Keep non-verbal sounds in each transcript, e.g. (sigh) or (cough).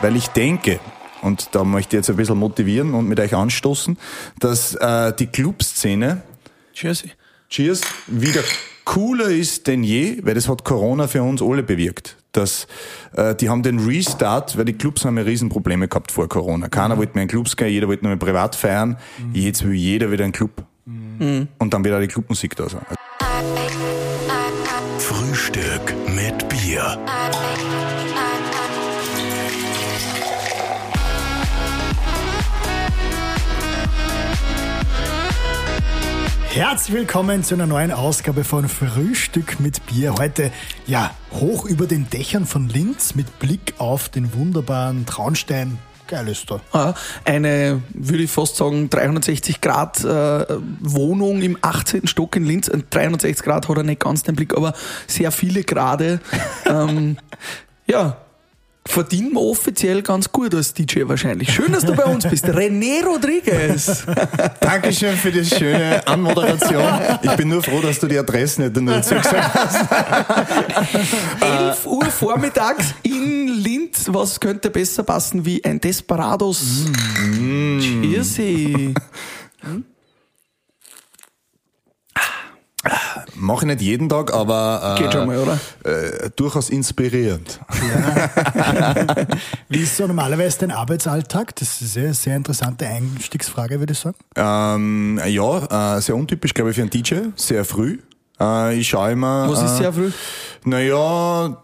Weil ich denke, und da möchte ich jetzt ein bisschen motivieren und mit euch anstoßen, dass äh, die Clubszene Cheers. Cheers wieder cooler ist denn je, weil das hat Corona für uns alle bewirkt. Dass, äh, die haben den Restart, weil die Clubs haben ja Riesenprobleme gehabt vor Corona. Keiner wollte mehr in Clubs gehen, jeder wollte nur mehr privat feiern. Jetzt will jeder wieder in Club. Und dann wird auch die Clubmusik da sein. Frühstück Herzlich willkommen zu einer neuen Ausgabe von Frühstück mit Bier. Heute ja hoch über den Dächern von Linz mit Blick auf den wunderbaren Traunstein. Geil ist da. Ah, Eine, würde ich fast sagen, 360 Grad äh, Wohnung im 18. Stock in Linz. Ein 360 Grad hat er nicht ganz den Blick, aber sehr viele Grade. (laughs) ähm, ja, verdienen wir offiziell ganz gut als DJ wahrscheinlich. Schön, dass du bei uns bist. (laughs) René Rodriguez. (laughs) Dankeschön für die schöne Anmoderation. Ich bin nur froh, dass du die Adresse nicht dazu gesagt hast. (laughs) 11 Uhr vormittags in Linz. Was könnte besser passen wie ein Desperados? Cheersy. Mache ich nicht jeden Tag, aber äh, Geht schon mal, oder? Äh, durchaus inspirierend. (laughs) Wie ist so normalerweise dein Arbeitsalltag? Das ist eine sehr interessante Einstiegsfrage, würde ich sagen. Ähm, ja, äh, sehr untypisch, glaube ich, für einen DJ. Sehr früh. Äh, ich schaue immer. Was ist äh, sehr früh? Naja,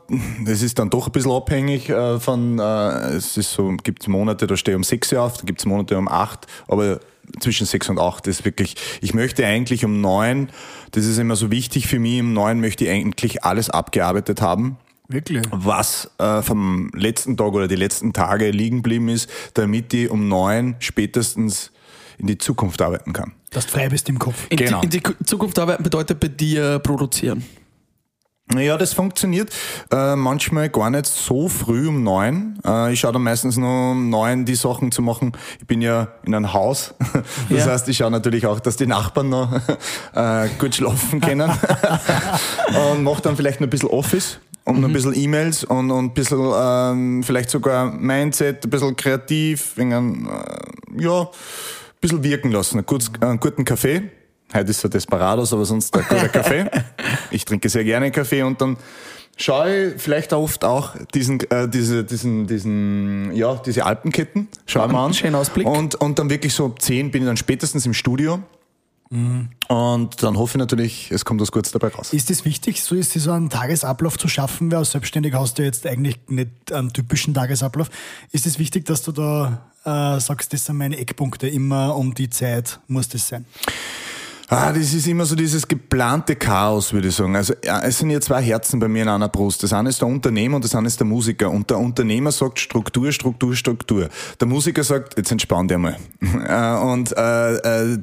es ist dann doch ein bisschen abhängig äh, von, äh, es ist so, gibt es Monate, da stehe ich um 6 Uhr auf, da gibt es Monate um 8, aber zwischen 6 und 8 ist wirklich, ich möchte eigentlich um 9, das ist immer so wichtig für mich, um 9 möchte ich eigentlich alles abgearbeitet haben Wirklich? was äh, vom letzten Tag oder die letzten Tage liegen geblieben ist, damit ich um neun spätestens in die Zukunft arbeiten kann. Dass du frei bist im Kopf. In, Genau. die, in die Zukunft arbeiten bedeutet bei dir produzieren. Ja, das funktioniert äh, manchmal gar nicht so früh um neun. Äh, ich schaue dann meistens nur um neun die Sachen zu machen. Ich bin ja in einem Haus. (laughs) Das Ja. heißt, ich schaue natürlich auch, dass die Nachbarn noch (laughs) äh, gut schlafen können. (laughs) und mache dann vielleicht noch ein bisschen Office und noch ein bisschen E-Mails und, und ein bisschen ähm, vielleicht sogar Mindset, ein bisschen kreativ, wegen einem, äh, ja, ein bisschen wirken lassen. Einen, kurz, einen guten Kaffee. Heute ist er Desperados, aber sonst ein guter Kaffee. (laughs) Ich trinke sehr gerne Kaffee und dann schaue ich vielleicht oft auch diesen, äh, diese, diesen, diesen, ja, diese Alpenketten. Schau ich mir (laughs) an. Schöner Ausblick. Und, und dann wirklich so um 10 bin ich dann spätestens im Studio. Und dann hoffe ich natürlich, es kommt was Gutes dabei raus. Ist es wichtig, so ist so einen Tagesablauf zu schaffen? Weil als Selbstständiger hast du jetzt eigentlich nicht einen typischen Tagesablauf. Ist es wichtig, dass du da äh, sagst, das sind meine Eckpunkte, immer um die Zeit muss das sein? Ah, das ist immer so dieses geplante Chaos, würde ich sagen. Also es sind ja zwei Herzen bei mir in einer Brust. Das eine ist der Unternehmer und das andere ist der Musiker. Und der Unternehmer sagt Struktur, Struktur, Struktur. Der Musiker sagt, jetzt entspann dich mal. (laughs) Äh, und äh, äh,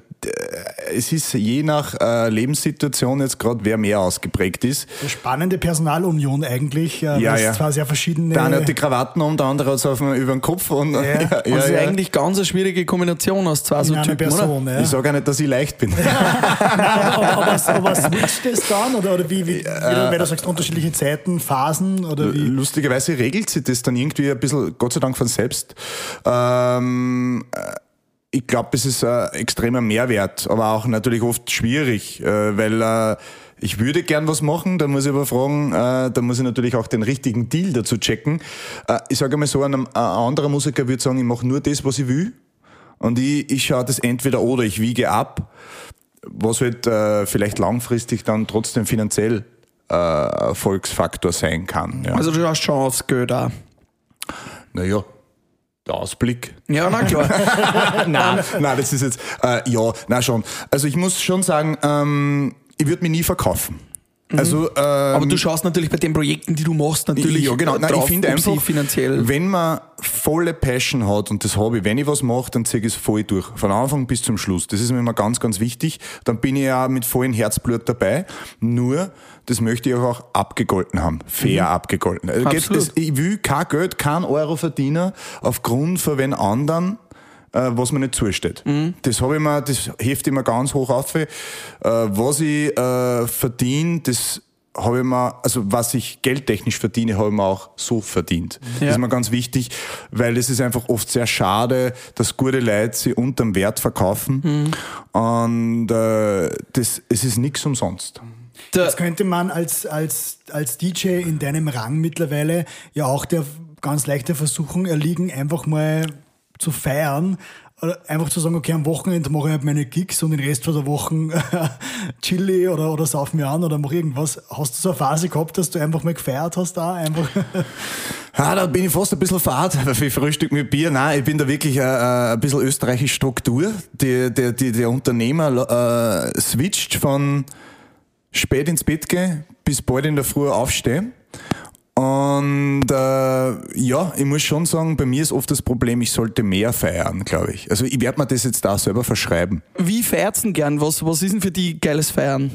es ist je nach äh, Lebenssituation jetzt gerade, wer mehr ausgeprägt ist. Eine spannende Personalunion eigentlich, äh, Ja, es ja. zwar sehr verschiedene... Der eine hat die Krawatten um, der andere hat es auf dem- über den Kopf. Und, ja, (laughs) ja, das ist ja. eigentlich ganz eine schwierige Kombination aus zwei so in einer Typen, oder? Person, ja. Ich sage auch nicht, dass ich leicht bin. (laughs) aber, aber, aber switcht das dann? Oder, oder wie, wie, wie du, wenn du sagst, unterschiedliche Zeiten, Phasen? Oder wie? Lustigerweise regelt sich das dann irgendwie ein bisschen, Gott sei Dank von selbst. Ähm, äh, ich glaube, es ist ein extremer Mehrwert, aber auch natürlich oft schwierig, äh, weil äh, ich würde gern was machen, da muss ich aber fragen, äh, da muss ich natürlich auch den richtigen Deal dazu checken. Äh, ich sage mal so, ein, ein anderer Musiker würde sagen, ich mache nur das, was ich will. Und ich, ich schaue das entweder oder, ich wiege ab, was halt äh, vielleicht langfristig dann trotzdem finanziell äh, Erfolgsfaktor sein kann. Ja. Also du hast Geld auch. Naja, der Ausblick. Ja, na klar. (laughs) nein, (laughs) nein, das ist jetzt, äh, ja, na schon. Also ich muss schon sagen, ähm, ich würde mich nie verkaufen. Also, ähm, Aber du schaust natürlich bei den Projekten, die du machst, natürlich ja, genau. Nein, drauf, ich finde einfach, finanziell. wenn man volle Passion hat, und das ich, wenn ich was mache, dann ziehe ich es voll durch. Von Anfang bis zum Schluss. Das ist mir immer ganz, ganz wichtig. Dann bin ich ja mit vollem Herzblut dabei. Nur, das möchte ich auch abgegolten haben. Fair abgegolten. Also das- ich will kein Geld, kein Euro verdienen aufgrund von wenn anderen was mir nicht zusteht. Das habe ich mir, das hefte ich mir ganz hoch auf. Äh, was ich äh, verdiene, das habe ich mir, also was ich geldtechnisch verdiene, habe ich mir auch so verdient. Ja. Das ist mir ganz wichtig, weil es ist einfach oft sehr schade, dass gute Leute sie unterm Wert verkaufen. Und äh, das, es ist nichts umsonst. Das könnte man als, als, als DJ in deinem Rang mittlerweile ja auch der ganz leichte Versuchung erliegen, einfach mal zu feiern. Oder einfach zu sagen, okay, am Wochenende mache ich halt meine Gigs und den Rest von der Woche chili oder, oder sauf mir an oder mache irgendwas. Hast du so eine Phase gehabt, dass du einfach mal gefeiert hast da? Einfach (laughs) Ja, da bin ich fast ein bisschen fad für Frühstück mit Bier. Nein, ich bin da wirklich äh, äh, ein bisschen österreichische Struktur. Die, der, die, der Unternehmer äh, switcht von spät ins Bett gehen bis bald in der Früh aufstehen. Und äh, ja, ich muss schon sagen, bei mir ist oft das Problem, ich sollte mehr feiern, glaube ich. Also ich werde mir das jetzt da selber verschreiben. wie feiert's denn gern? Was, was ist denn für die geiles Feiern?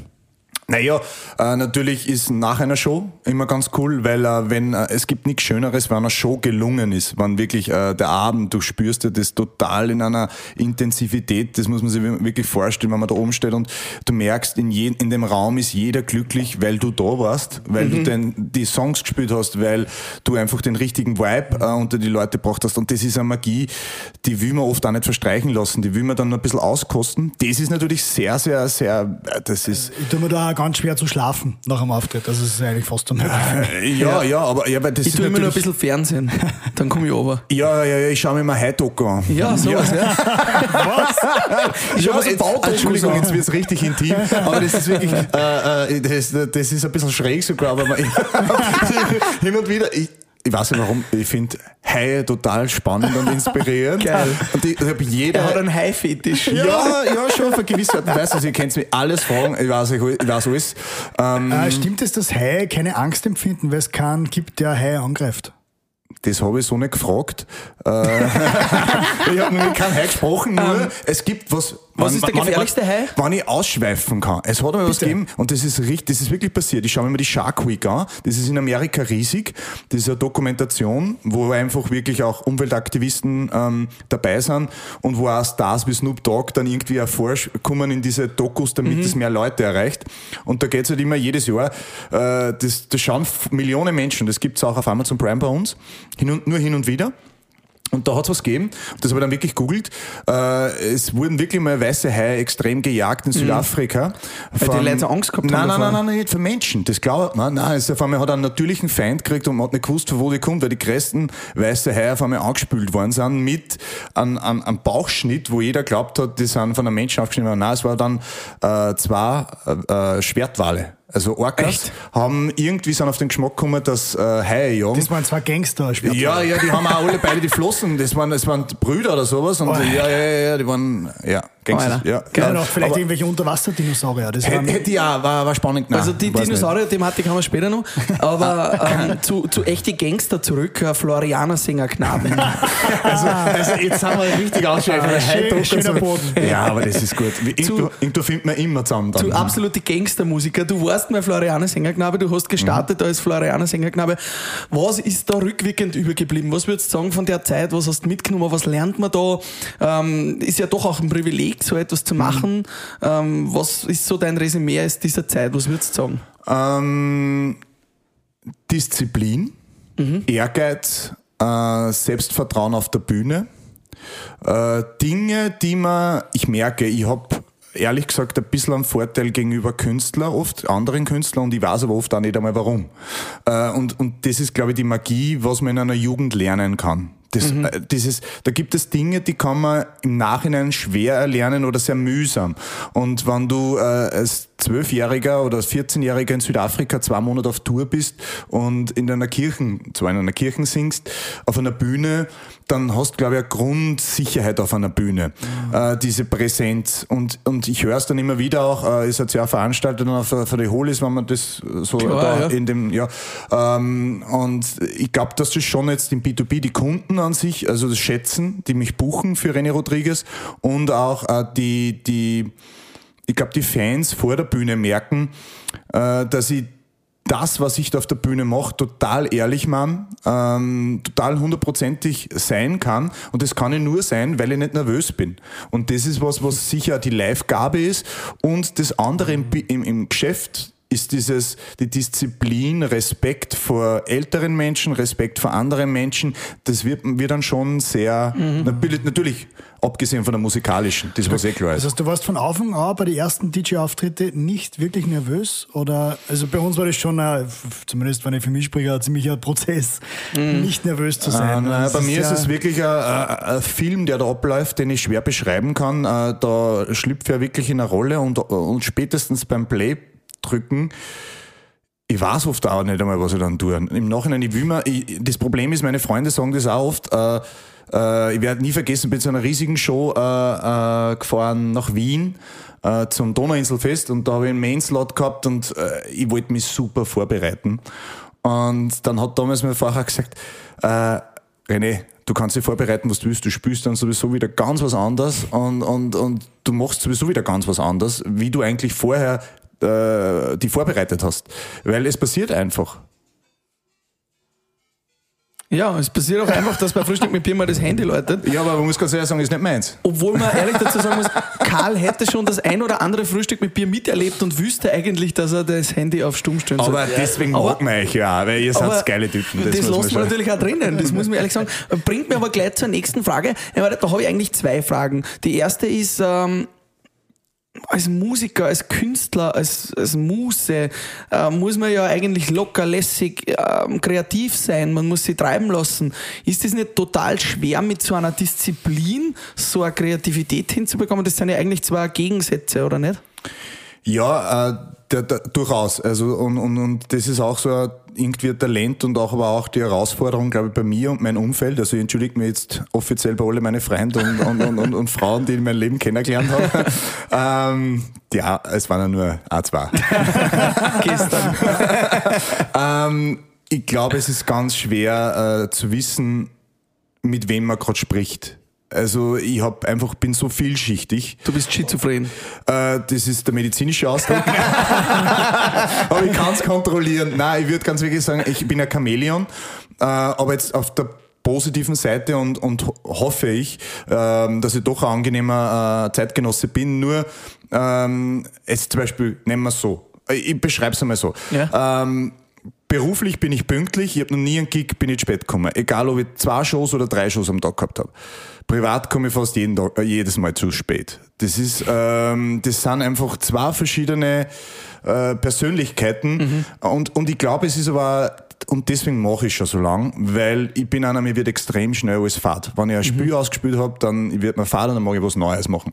Naja, äh, natürlich ist nach einer Show immer ganz cool, weil äh, wenn äh, es gibt nichts Schöneres, wenn eine Show gelungen ist, wenn wirklich äh, der Abend, du spürst ja das total in einer Intensivität, das muss man sich wirklich vorstellen, wenn man da oben steht und du merkst, in, je, in dem Raum ist jeder glücklich, weil du da warst, weil du den, die Songs gespielt hast, weil du einfach den richtigen Vibe äh, unter die Leute gebracht hast und das ist eine Magie, die will man oft auch nicht verstreichen lassen, die will man dann noch ein bisschen auskosten. Das ist natürlich sehr, sehr, sehr, äh, das ist Ich tue mir da ganz schwer zu schlafen nach dem Auftritt. Also es ist eigentlich fast unmöglich. (laughs) Ja, ja, aber, ja, aber das Ich ist tue immer nur ein bisschen Fernsehen. (laughs) Dann komme ich over. Ja, ja, ja, ich schaue mir mal High-Doku an. Ja, sowas, ja. (laughs) Ich schau ja, mir so jetzt, Baudokus Entschuldigung, an. jetzt wird es richtig intim, aber das ist wirklich, äh, äh, das, das ist ein bisschen schräg sogar, aber man, hin und wieder, ich, ich weiß nicht warum, ich finde Haie total spannend und inspirierend. (laughs) Geil. Und ich, ich habe jeder... Er hat einen Hai-Fetisch. ja, ja, schon auf eine gewisse Art und Weise. Also, ihr könnt mich alles fragen, ich weiß, ich, ich weiß alles. Ähm, Äh, stimmt es, dass Haie keine Angst empfinden, weil es keinen gibt, der Haie angreift? Das habe ich so nicht gefragt. Äh, (laughs) ich habe mit keinem Hai gesprochen, nur es gibt was. Was ist der gefährlichste Hai? Wann ich ausschweifen kann. Es hat mir was gegeben und das ist richtig, das ist wirklich passiert. Ich schaue mir mal die Shark Week an. Das ist in Amerika riesig. Das ist eine Dokumentation, wo einfach wirklich auch Umweltaktivisten ähm, dabei sind und wo auch Stars wie Snoop Dogg dann irgendwie hervorkommen in diese Dokus, damit Mhm. es mehr Leute erreicht. Und da geht es halt immer jedes Jahr. Äh, das, das schauen Millionen Menschen. Das gibt es auch auf Amazon Prime bei uns. Hin und, nur hin und wieder. Und da hat es was gegeben, das habe ich dann wirklich googelt. Äh, es wurden wirklich mal weiße Haie extrem gejagt in Südafrika. Weil die Leute Angst gehabt nein, haben Nein, nein, davor. nein, nicht für Menschen. Das glaubt man. Nein, es auf einmal hat einen natürlichen Feind gekriegt und man hat nicht gewusst, von wo die kommt, weil die größten weiße Haie auf einmal angespült worden sind mit einem, einem, einem Bauchschnitt, wo jeder glaubt hat, die sind von einem Menschen aufgeschnitten worden. Nein, es war dann äh, zwei äh, äh, Schwertwale. Also Orcas Echt? haben irgendwie sind auf den Geschmack gekommen, dass äh, Haie jagen. Das waren zwei Gangster. schwer- Ja, ja, die haben auch alle beide die Flossen. Das waren, das waren Brüder oder sowas. Und Oh. ja, ja, ja, ja, die waren, ja, Gangster. Alter. Ja, Ja, ja. vielleicht Aber irgendwelche Unterwasserdinosaurier. Das hätte, hätte ja, war, war spannend. Nein, Also die. Dinosaurier-Thematik haben wir später noch. Aber (laughs) ähm, zu, zu echte Gangster zurück, äh, Florianer Singerknaben. (laughs) Also, also jetzt sind wir richtig ausschweifend. Schön- schöner Boden. Ja, aber das ist gut. Irgendwo, irgendwo findet man immer zusammen dann. Du absolute Gangstermusiker. Du warst mal Florianer Sängerknabe, du hast gestartet als Florianer Sängerknabe. Was ist da rückwirkend übergeblieben? Was würdest du sagen von der Zeit? Was hast du mitgenommen? Was lernt man da? Ähm, ist ja doch auch ein Privileg, so etwas zu machen. Ähm, was ist so dein Resümee aus dieser Zeit? Was würdest du sagen? Ähm, Disziplin, Ehrgeiz, äh, Selbstvertrauen auf der Bühne. Äh, Dinge, die man, ich merke, ich habe ehrlich gesagt ein bisschen einen Vorteil gegenüber Künstlern, oft anderen Künstlern und ich weiß aber oft auch nicht einmal warum. Äh, und, und das ist, glaube ich, die Magie, was man in einer Jugend lernen kann. Das, äh, dieses, da gibt es Dinge, die kann man im Nachhinein schwer erlernen oder sehr mühsam. Und wenn du äh, als Zwölfjähriger oder als 14-Jähriger in Südafrika zwei Monate auf Tour bist und in einer Kirchen, zwar in einer Kirche singst, auf einer Bühne, dann hast du, glaube ich, eine Grundsicherheit auf einer Bühne. Äh, diese Präsenz. Und, und ich höre es dann immer wieder auch, äh, ist jetzt ja veranstaltet und auf, auf der Holis, wenn man das so Klar, da ja. in dem, ja. Ähm, und ich glaube, dass das schon jetzt im B2B die Kunden an sich, also das schätzen, die mich buchen für René Rodriguez und auch äh, die, die, ich glaube, die Fans vor der Bühne merken, äh, dass ich das, was ich da auf der Bühne mache, total ehrlich mache, ähm, total hundertprozentig sein kann. Und das kann ich nur sein, weil ich nicht nervös bin. Und das ist was, was sicher die Live-Gabe ist. Und das andere im, im, im Geschäft, ist dieses, die Disziplin, Respekt vor älteren Menschen, Respekt vor anderen Menschen, das wird, wird dann schon sehr, Mhm. natürlich, natürlich, abgesehen von der musikalischen, das was eh klar Das heißt, du warst von Anfang an bei den ersten DJ-Auftritte nicht wirklich nervös? Oder, also bei uns war das schon, ein, zumindest wenn ich für mich spreche, ein ziemlicher Prozess, nicht nervös zu Äh, sein. nein, Das bei mir ist es wirklich ein, ein, ein Film, der da abläuft, den ich schwer beschreiben kann. Äh, Da schlüpfe ich wirklich in eine Rolle und, und spätestens beim Play drücken, ich weiß oft auch nicht einmal, was ich dann tue. Im Nachhinein, ich will mir, ich, das Problem ist, meine Freunde sagen das auch oft, äh, äh, ich werde nie vergessen, bin zu einer riesigen Show äh, äh, gefahren nach Wien äh, zum Donauinselfest und da habe ich einen Mainslot gehabt und äh, ich wollte mich super vorbereiten. Und dann hat damals mein Fahrer gesagt, äh, René, du kannst dich vorbereiten, was du willst, du spielst dann sowieso wieder ganz was anderes und, und, und du machst sowieso wieder ganz was anderes, wie du eigentlich vorher äh, die vorbereitet hast. Weil es passiert einfach. Ja, es passiert auch einfach, dass bei Frühstück mit Bier mal das Handy läutet. Ja, aber man muss ganz ehrlich sagen, ist nicht meins. Obwohl man ehrlich dazu sagen muss, Karl hätte schon das ein oder andere Frühstück mit Bier miterlebt und wüsste eigentlich, dass er das Handy auf Stumm stellen soll. Aber deswegen Aber- mag man euch ja, weil ihr seid geile Typen. Das, man lassen wir schon- natürlich auch drinnen, das muss man ehrlich sagen. Bringt mir aber gleich zur nächsten Frage. Da habe ich eigentlich zwei Fragen. Die erste ist, ähm, als Musiker, als Künstler, als, als Muse äh, muss man ja eigentlich locker, lässig, ähm, kreativ sein. Man muss sich treiben lassen. Ist es nicht total schwer, mit so einer Disziplin so eine Kreativität hinzubekommen? Das sind ja eigentlich zwei Gegensätze, oder nicht? Ja, äh, der, der, durchaus. Also und, und, und das ist auch so ein, irgendwie Talent und auch aber auch die Herausforderung, glaube ich, bei mir und meinem Umfeld. Also ich entschuldige mich jetzt offiziell bei alle meine Freunde und, und, und, und, und Frauen, die ich in meinem Leben kennengelernt habe. (laughs) ähm, ja, es waren ja nur ein, zwei. (laughs) Gestern. ähm, ich glaube, es ist ganz schwer äh, zu wissen, mit wem man gerade spricht. Also ich hab einfach bin so vielschichtig. Du bist schizophren. Äh, das ist der medizinische Ausdruck. (laughs) aber ich kann es kontrollieren. Nein, ich würde ganz wirklich sagen, ich bin ein Chamäleon, äh, aber jetzt auf der positiven Seite und, und ho- hoffe ich, ähm, dass ich doch ein angenehmer äh, Zeitgenosse bin. Nur ähm, jetzt zum Beispiel, nehmen wir es so. Ich beschreibe es einmal so. Ja. Ähm, beruflich bin ich pünktlich, ich habe noch nie einen Gig, bin ich spät gekommen. Egal, ob ich zwei Shows oder drei Shows am Tag gehabt habe. Privat komme ich fast jeden Tag, äh, jedes Mal zu spät. Das ist, ähm, das sind einfach zwei verschiedene äh, Persönlichkeiten und, und ich glaube, es ist aber und deswegen mache ich schon so lang, weil ich bin einer, mir wird extrem schnell alles fad. Wenn ich ein Spiel ausgespielt habe, dann wird mir fad und dann mag ich was Neues machen.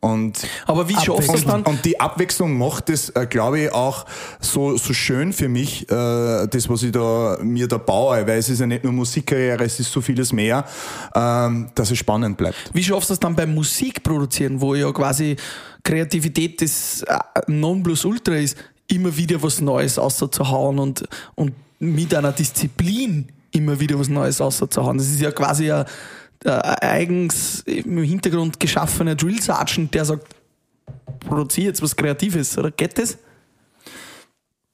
Und Aber wie schaffst du es dann? und, die Abwechslung macht es, äh, glaube ich, auch so, so schön für mich, äh, das, was ich da, mir da baue, weil es ist ja nicht nur Musikkarriere, es ist so vieles mehr, ähm, dass es spannend bleibt. Wie schaffst du es dann beim Musikproduzieren, wo ja quasi Kreativität das äh, Nonplusultra ist, immer wieder was Neues auszuhauen und, und mit einer Disziplin immer wieder was Neues auszuhauen? Das ist ja quasi ein, ein eigens im Hintergrund geschaffener Drill Sergeant, der sagt, produziere jetzt was Kreatives, oder geht das?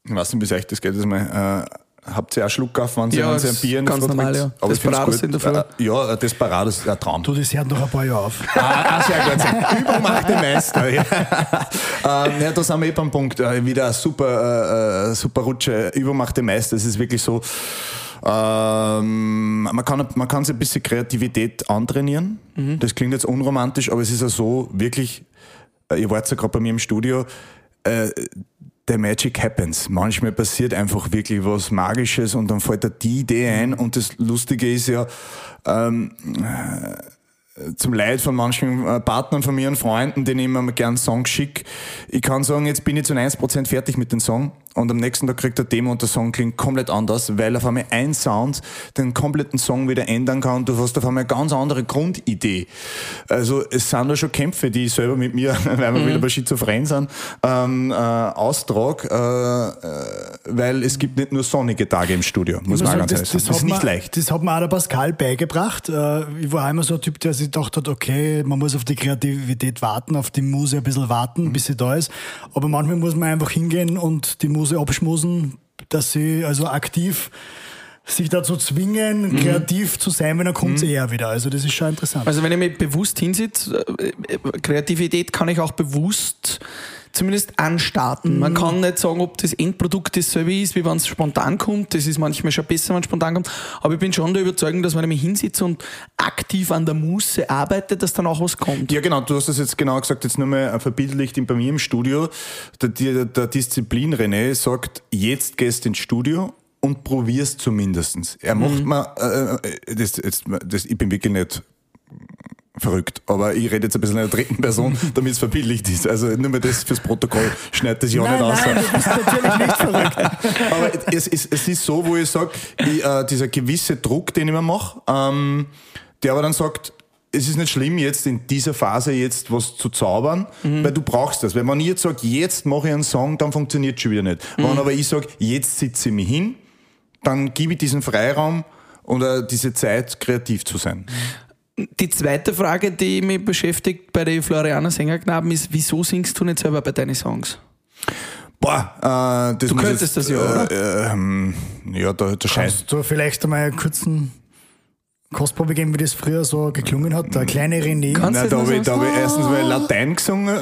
Ich weiß nicht, wie euch das geht, das mal, äh, Habt ihr auch Schluck auf, wenn sie, Ja, ein Bier in der ganz Früh normal, ja. Aber Desperados in der Früh. Äh, Ja, Desperados ist ein Traum. Du, das hört noch ein paar Jahre auf. (laughs) Ah, ah, sehr gut. Übung macht den Meister. Ja. (laughs) ähm, ja, da sind wir eh beim Punkt. Äh, wieder eine super, äh, super Rutsche. Übung macht den Meister. Es ist wirklich so. Ähm, man, kann, man kann sich ein bisschen Kreativität antrainieren. Das klingt jetzt unromantisch, aber es ist ja so, wirklich, äh, ihr wart ja gerade bei mir im Studio, äh, the magic happens. Manchmal passiert einfach wirklich was Magisches und dann fällt da die Idee ein und das Lustige ist ja, ähm, zum Leid von manchen äh, Partnern von mir und Freunden, denen ich immer gern Songs schicke. Ich kann sagen, jetzt bin ich zu 90% fertig mit dem Song und am nächsten Tag kriegt er Demo und der Song klingt komplett anders, weil auf einmal ein Sound den kompletten Song wieder ändern kann und du hast auf einmal eine ganz andere Grundidee. Also es sind da schon Kämpfe, die ich selber mit mir, (laughs) weil wir wieder bei Schizophren sind, ähm, äh, austrag, äh, äh, weil es gibt nicht nur sonnige Tage im Studio, muss man ganz ehrlich sagen. Das ist hat nicht leicht. Das hat mir auch der Pascal beigebracht. Äh, Ich war immer so ein Typ, der sich gedacht hat, okay, man muss auf die Kreativität warten, auf die Muse ein bisschen warten, bis sie da ist. Aber manchmal muss man einfach hingehen und die Muse abschmusen, dass sie also aktiv sich dazu zwingen, Mhm. kreativ zu sein, wenn er kommt eher wieder. Also das ist schon interessant. Also wenn ich mich bewusst hinsitze, äh, äh, Kreativität kann ich auch bewusst zumindest anstarten. Man kann nicht sagen, ob das Endprodukt dasselbe ist, wie wenn es spontan kommt. Das ist manchmal schon besser, wenn es spontan kommt. Aber ich bin schon der Überzeugung, dass wenn ich mich hinsitze und aktiv an der Muße arbeite, dass dann auch was kommt. Ja, genau, du hast das jetzt genau gesagt, jetzt nur mal verbildlicht bei mir im Studio. Der, der, der Disziplin René sagt, jetzt gehst ins Studio und probierst zumindestens. Er macht mal, äh, das, jetzt, das, ich bin wirklich nicht verrückt, aber ich rede jetzt ein bisschen in der dritten Person, (laughs) damit es verbildlicht ist. Also nur mal das fürs Protokoll schneidet das ja auch Nein, nicht aus. nein, du bist natürlich nicht verrückt. (laughs) Aber es, es, es ist so, wo ich sage, äh, dieser gewisse Druck, den ich mir mache, ähm, der aber dann sagt, es ist nicht schlimm, jetzt in dieser Phase jetzt was zu zaubern, weil du brauchst das. Weil wenn ich jetzt sage, jetzt mache ich einen Song, dann funktioniert es schon wieder nicht. Wenn aber ich sage, jetzt sitze ich mich hin, dann gebe ich diesen Freiraum oder diese Zeit, kreativ zu sein. Die zweite Frage, die mich beschäftigt bei den Florianer Sängerknaben ist, wieso singst du nicht selber bei deinen Songs? Boah, äh, das Du könntest jetzt, das ja, oder? Äh, ähm, ja, da, da scheiß, Kannst du vielleicht einmal einen kurzen Kostprobe geben, wie das früher so geklungen hat? Der kleine René. Kannst Nein, du da habe ich, da hab ich erstens mal Latein gesungen.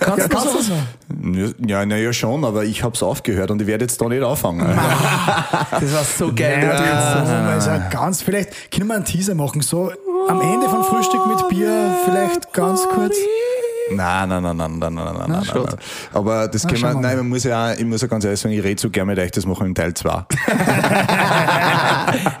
Kannst du Kannst du das noch? Ja, naja, schon, aber ich hab's aufgehört und ich werde jetzt da nicht anfangen. (laughs) Das war so geil. Nein, natürlich. das ist mal so ganz, vielleicht können wir einen Teaser machen, so am Ende von Frühstück mit Bier, vielleicht ganz kurz. Nein, nein, nein, nein, nein, nein, nein, nein, nein, nein. Aber das können wir, nein, man muss ja, ich muss ja ganz ehrlich sagen, ich rede so gerne mit euch, das machen wir im Teil 2. (laughs)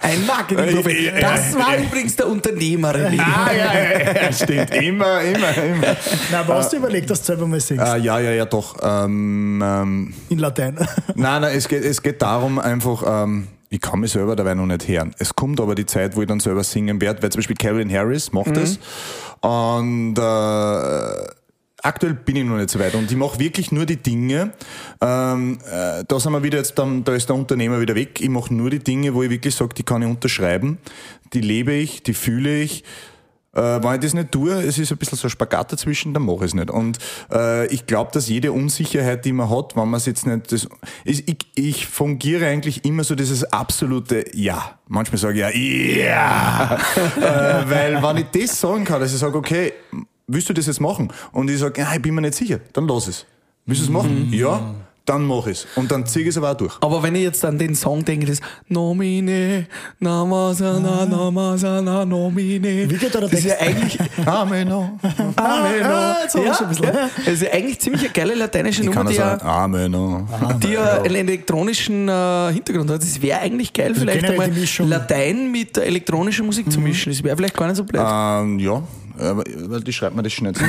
Ein Marketingprofi. Das war übrigens der Unternehmer. René. ja, ja, ja, stimmt. Immer, immer, immer. Na, aber hast du überlegt, dass du selber mal singst? Äh, ja, ja, ja, doch. Ähm, ähm, In Latein. (laughs) nein, nein, es geht, es geht darum einfach, ähm, ich kann mich selber dabei noch nicht hören. Es kommt aber die Zeit, wo ich dann selber singen werde, weil zum Beispiel Calvin Harris macht das. Und äh, aktuell bin ich noch nicht so weit. Und ich mache wirklich nur die Dinge, ähm, äh, da sind wir wieder jetzt, dann, da ist der Unternehmer wieder weg. Ich mache nur die Dinge, wo ich wirklich sage, die kann ich unterschreiben. Die lebe ich, die fühle ich. Äh, wenn ich das nicht tue, es ist ein bisschen so ein Spagat dazwischen, dann mache ich es nicht. Und äh, ich glaube, dass jede Unsicherheit, die man hat, wenn man es jetzt nicht... Das, ich, ich, ich fungiere eigentlich immer so dieses absolute Ja. Manchmal sage ich ja, ja. (laughs) äh, weil wenn ich das sagen kann, dass ich sage, okay, willst du das jetzt machen? Und ich sage, ja, ich bin mir nicht sicher, dann lass es. Willst du es machen? Ja, dann mach es. Und dann ziehe ich es aber auch durch. Aber wenn ich jetzt an den Song denke, das Nomine, Namasana, Namasana, Nomine. Wie geht da der Das ist ja eigentlich, (laughs) Ameno. Ah, ein bisschen. ja, das ist ja eigentlich ziemlich eine geile lateinische Ich Nummer, kann die ja, sagen. Ameno. die ja einen elektronischen äh, Hintergrund hat. Das wäre eigentlich geil, vielleicht einmal. Latein mit elektronischer Musik zu mischen. Das wäre vielleicht gar nicht so blöd. Ähm, ja, aber weil die schreibt mir das schnell zu. (laughs)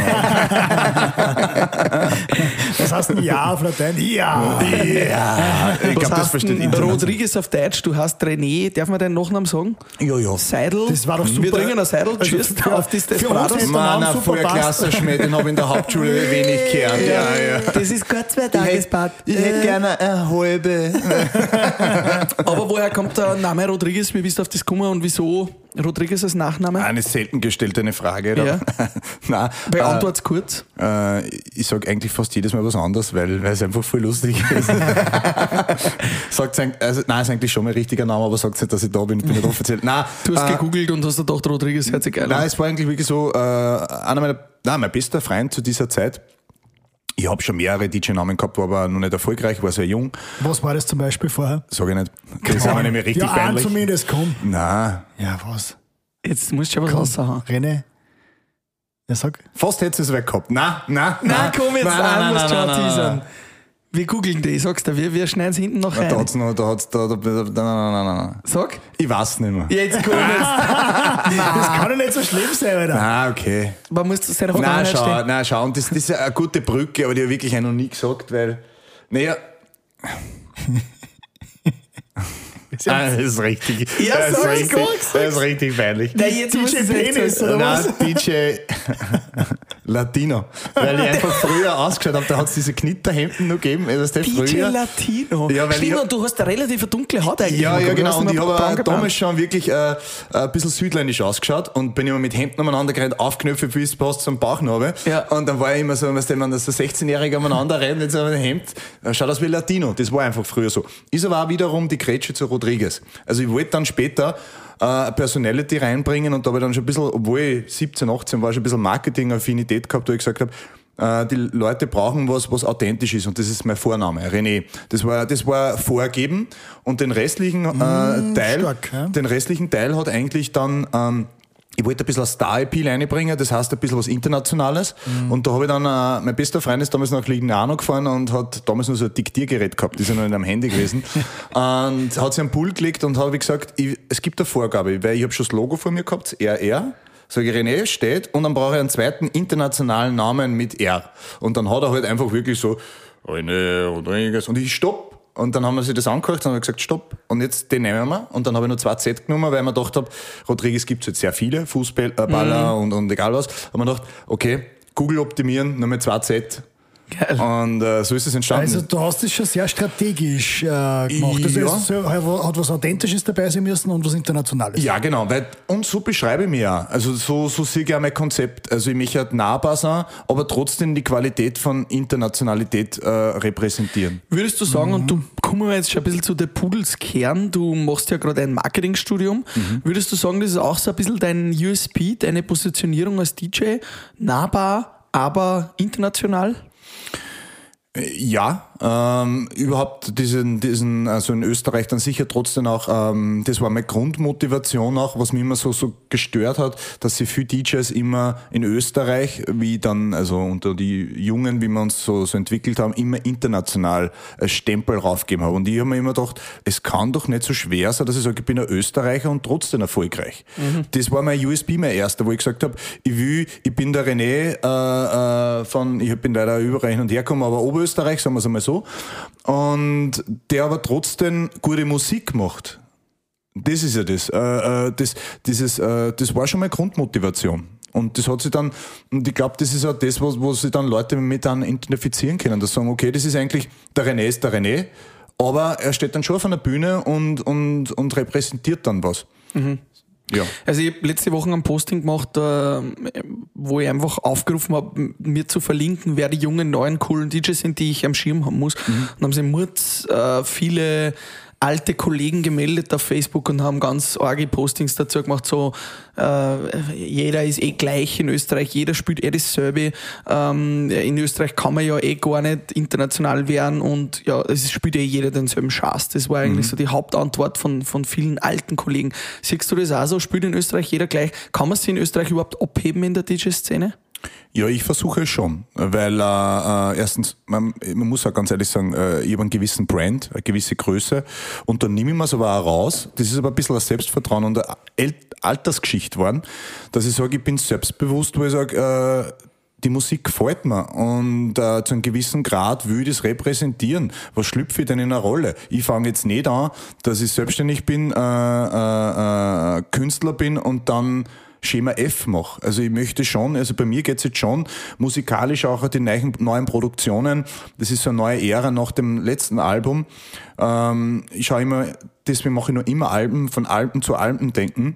Was heißt ein Ja auf Latein? Ja. ja, ich glaube, das versteht Internet. Rodriguez auf Deutsch? Du hast René, darf man deinen Nachnamen sagen? Ja, ja. Seidel. Das war doch super. Wir trinken ein Seidel. Also Cheers für- auf das Desperados. Mann, ein. Vorklasser-Schmäh, den habe ich in der Hauptschule (laughs) wenig gehört. Ja, ja. Das ist Gott zwei Ich hätte, ich hätte gerne eine halbe. (laughs) Aber woher kommt der Name Rodriguez? Wie bist du auf das gekommen und wieso Rodriguez als Nachname? Eine selten gestellte Frage. Ja. (laughs) Nein, Beantwort's kurz. äh, äh, ich sage eigentlich fast jedes Mal was anderes, weil, weil es einfach voll lustig ist. (laughs) sagt also, nein, ist eigentlich schon mein richtiger Name, aber sagt nicht, dass ich da bin. Ich bin nicht offiziell. Nein, Du hast äh, gegoogelt und hast gedacht, Rodriguez hört sich geil Nein, es war eigentlich wirklich so, äh, einer meiner, nein, mein bester Freund zu dieser Zeit. Ich habe schon mehrere DJ-Namen gehabt, war aber noch nicht erfolgreich, war sehr jung. Was war das zum Beispiel vorher? Sag ich nicht. Das ist mir nämlich richtig ja, peinlich. zumindest, komm. Nein, Ja, was? Jetzt musst du schon was raushauen. René. Ja, sag. fast hättest du es weg gehabt. Nein, nein, Nein, komm jetzt nein, an, nein, musst nein, schon nein, nein, teasern. nein. Wir googeln die, ich sag's dir, wir, wir schneiden es hinten noch Da rein. hat's noch, da hat's, da, da, da, nein, nein, nein, nein. Sag. Ich weiß nicht mehr. Jetzt komm jetzt. (laughs) Das kann doch nicht so schlimm sein, Alter. Ah, okay. Man muss seine Nein, Vergangenheit schau, stehen. nein, schau, und das, das ist eine gute Brücke, aber die habe ich wirklich noch nie gesagt, weil, naja, (laughs) Ah, das ist richtig. Ja, das, ist richtig das ist richtig peinlich. Na, jetzt DJ Penis, oder was? Nein, DJ (laughs) Latino. Weil ich einfach früher ausgeschaut habe, da hat es diese Knitterhemden noch gegeben. Das der DJ früher. Latino. Ja, weil Stimmt, ich- und du hast eine relativ dunkle Haut eigentlich. Ja, ja, genau. Und ich habe damals schon wirklich äh, ein bisschen südländisch ausgeschaut und bin immer mit Hemden umeinander gerannt, aufknöpfe, bis es passt zum Bauchnabel. Ja. Und dann war ich immer so, weißt du, wenn das so 16-Jährige umeinander rennt mit so einem Hemd, äh, schaut aus wie Latino. Das war einfach früher so. Ist aber auch wiederum die Grätsche zu Rodriguez. Also ich wollte dann später äh, Personality reinbringen und da habe ich dann schon ein bisschen, obwohl ich 17, 18 war, schon ein bisschen Marketing-Affinität gehabt, wo ich gesagt habe, Äh, die Leute brauchen was, was authentisch ist und das ist mein Vorname, René. Das war, das war vorgeben und den restlichen äh, Mm, Teil, stark, ja. den restlichen Teil hat eigentlich dann ähm, ich wollte ein bisschen ein Star-Appeal reinbringen, das heißt ein bisschen was Internationales. Mhm. Und da habe ich dann, äh, mein bester Freund ist damals nach Lignano gefahren und hat damals nur so ein Diktiergerät gehabt, das ist ja noch in einem Handy gewesen. (laughs) und hat sich am Pool gelegt und habe gesagt, ich, es gibt eine Vorgabe, weil ich habe schon das Logo vor mir gehabt, RR. Sage ich, René steht und dann brauche ich einen zweiten internationalen Namen mit R. Und dann hat er halt einfach wirklich so, René Rodriguez und ich stopp. Und dann haben wir sich das angehört und haben gesagt, stopp. Und jetzt den nehmen wir. Und dann habe ich nur zwei Z genommen, weil ich mir gedacht habe, Rodriguez gibt es jetzt sehr viele, Fußballer und, und egal was. Haben wir gedacht, okay, Google optimieren, nur mit zwei Z. Geil. Und äh, so ist es entstanden. Also du hast das schon sehr strategisch äh, gemacht. Also Ja. es so- hat was Authentisches dabei sein müssen und was Internationales. Ja, genau, weil, und so beschreibe ich mich ja. Also so, so sehe ich auch mein Konzept. Also ich möchte halt nahbar sein, aber trotzdem die Qualität von Internationalität äh, repräsentieren. Würdest du sagen, und du kommen wir jetzt schon ein bisschen zu der Pudels Kern, du machst ja gerade ein Marketingstudium, würdest du sagen, das ist auch so ein bisschen dein USP, deine Positionierung als DJ, nahbar, aber international? Ja, ähm, überhaupt diesen, diesen, also in Österreich dann sicher trotzdem auch, ähm, das war meine Grundmotivation auch, was mich immer so, so gestört hat, dass sie viele DJs immer in Österreich, wie dann, also unter die Jungen, wie wir uns so, so entwickelt haben, immer international ein Stempel raufgegeben haben. Und ich habe mir immer gedacht, es kann doch nicht so schwer sein, dass ich sage, ich bin ein Österreicher und trotzdem erfolgreich. Das war mein USB, mein erster, wo ich gesagt habe, ich will, ich bin der René äh, äh, von, ich bin leider überall hin und her gekommen, aber Oberösterreich, sagen wir es einmal so. Und der aber trotzdem gute Musik macht. Das ist ja das. Äh, äh, das, dieses, äh, das war schon mal Grundmotivation. Und das hat sich dann, und ich glaube, das ist auch das, was, wo sich dann Leute mit dann identifizieren können. Das sagen, okay, das ist eigentlich, der René ist der René, aber er steht dann schon auf einer Bühne und, und, und repräsentiert dann was. Ja. Also ich habe letzte Woche ein Posting gemacht, äh, wo ich einfach aufgerufen habe, mir zu verlinken, wer die jungen, neuen, coolen DJs sind, die ich am Schirm haben muss. Und haben sich Murz äh, viele alte Kollegen gemeldet auf Facebook und haben ganz arge Postings dazu gemacht, so äh, jeder ist eh gleich in Österreich, jeder spielt eh dasselbe. Ähm, in Österreich kann man ja eh gar nicht international werden und ja, es spielt eh jeder denselben Schatz. Das war eigentlich so die Hauptantwort von, von vielen alten Kollegen. Siehst du das auch so? Spielt in Österreich jeder gleich? Kann man sich in Österreich überhaupt abheben in der DJ-Szene? Ja, ich versuche es schon, weil äh, äh, erstens, man, man muss auch ganz ehrlich sagen, äh, ich habe einen gewissen Brand, eine gewisse Größe und dann nehme ich mir es aber auch raus. Das ist aber ein bisschen ein Selbstvertrauen und eine Altersgeschichte geworden, dass ich sage, ich bin selbstbewusst, wo ich sage, äh, die Musik gefällt mir und äh, zu einem gewissen Grad will ich das repräsentieren. Was schlüpfe ich denn in eine Rolle? Ich fange jetzt nicht an, dass ich selbstständig bin, äh, äh, äh, Künstler bin und dann Schema F mache. Also ich möchte schon, also bei mir geht's jetzt schon musikalisch auch die neuen, neuen Produktionen. Das ist so eine neue Ära nach dem letzten Album. Ähm, ich schaue immer, deswegen mache ich nur immer Alben, von Alben zu Alben denken.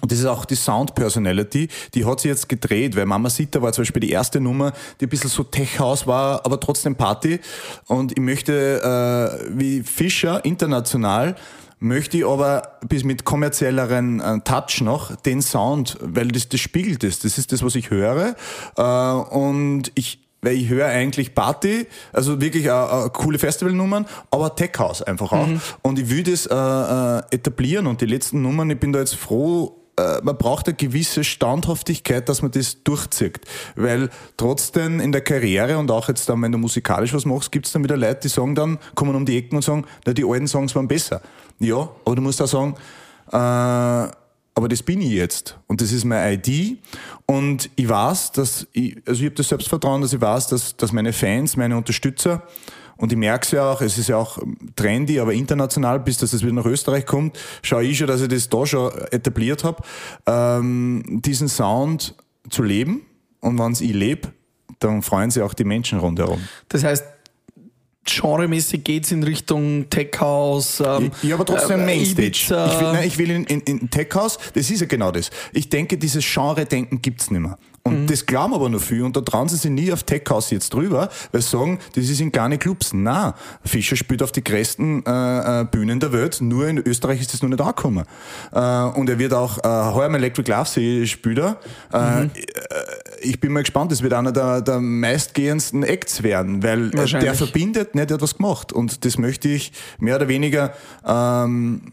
Und das ist auch die Sound Personality, die hat sich jetzt gedreht, weil Mama Sita war zum Beispiel die erste Nummer, die ein bisschen so Tech-House war, aber trotzdem Party. Und ich möchte, äh, wie Fischer international, möchte ich aber bis mit kommerzielleren äh, Touch noch den Sound, weil das, das spiegelt es. Das ist das, was ich höre. Äh, und ich, weil ich höre eigentlich Party, also wirklich äh, äh, coole Festivalnummern, aber Tech House einfach auch. Und ich will das äh, etablieren und die letzten Nummern, ich bin da jetzt froh, man braucht eine gewisse Standhaftigkeit, dass man das durchzieht. Weil trotzdem in der Karriere und auch jetzt dann, wenn du musikalisch was machst, gibt es dann wieder Leute, die sagen dann, kommen um die Ecken und sagen, na, die alten Songs waren besser. Ja, aber du musst auch sagen, äh, aber das bin ich jetzt. Und das ist meine ID und ich weiß, dass ich, also ich habe das Selbstvertrauen, dass ich weiß, dass, dass meine Fans, meine Unterstützer und ich merke es ja auch, es ist ja auch trendy, aber international, bis dass es wieder nach Österreich kommt, schaue ich schon, dass ich das da schon etabliert habe, ähm, diesen Sound zu leben. Und wenn ich lebe, dann freuen sich auch die Menschen rundherum. Das heißt, genremäßig geht's in Richtung Tech House. Ähm, Ja, aber trotzdem äh, Mainstage. Ibiza. Ich will, nein, ich will in, in, in Tech House, das ist ja genau das. Ich denke, dieses Genre-Denken gibt's nicht mehr. Und Mhm. das glauben aber nur viel. Und da trauen sie sich nie auf Tech House jetzt drüber, weil sie sagen, das ist in gar nicht Clubs. Na, Fischer spielt auf die größten äh, äh, Bühnen der Welt. Nur in Österreich ist das noch nicht angekommen. Äh, und er wird auch, äh, heuer im Electric Love See spielt er. Äh, Mhm. äh, ich bin mal gespannt, das wird einer der, der meistgehendsten Acts werden, weil der verbindet, nicht, der hat was gemacht. Und das möchte ich mehr oder weniger ähm,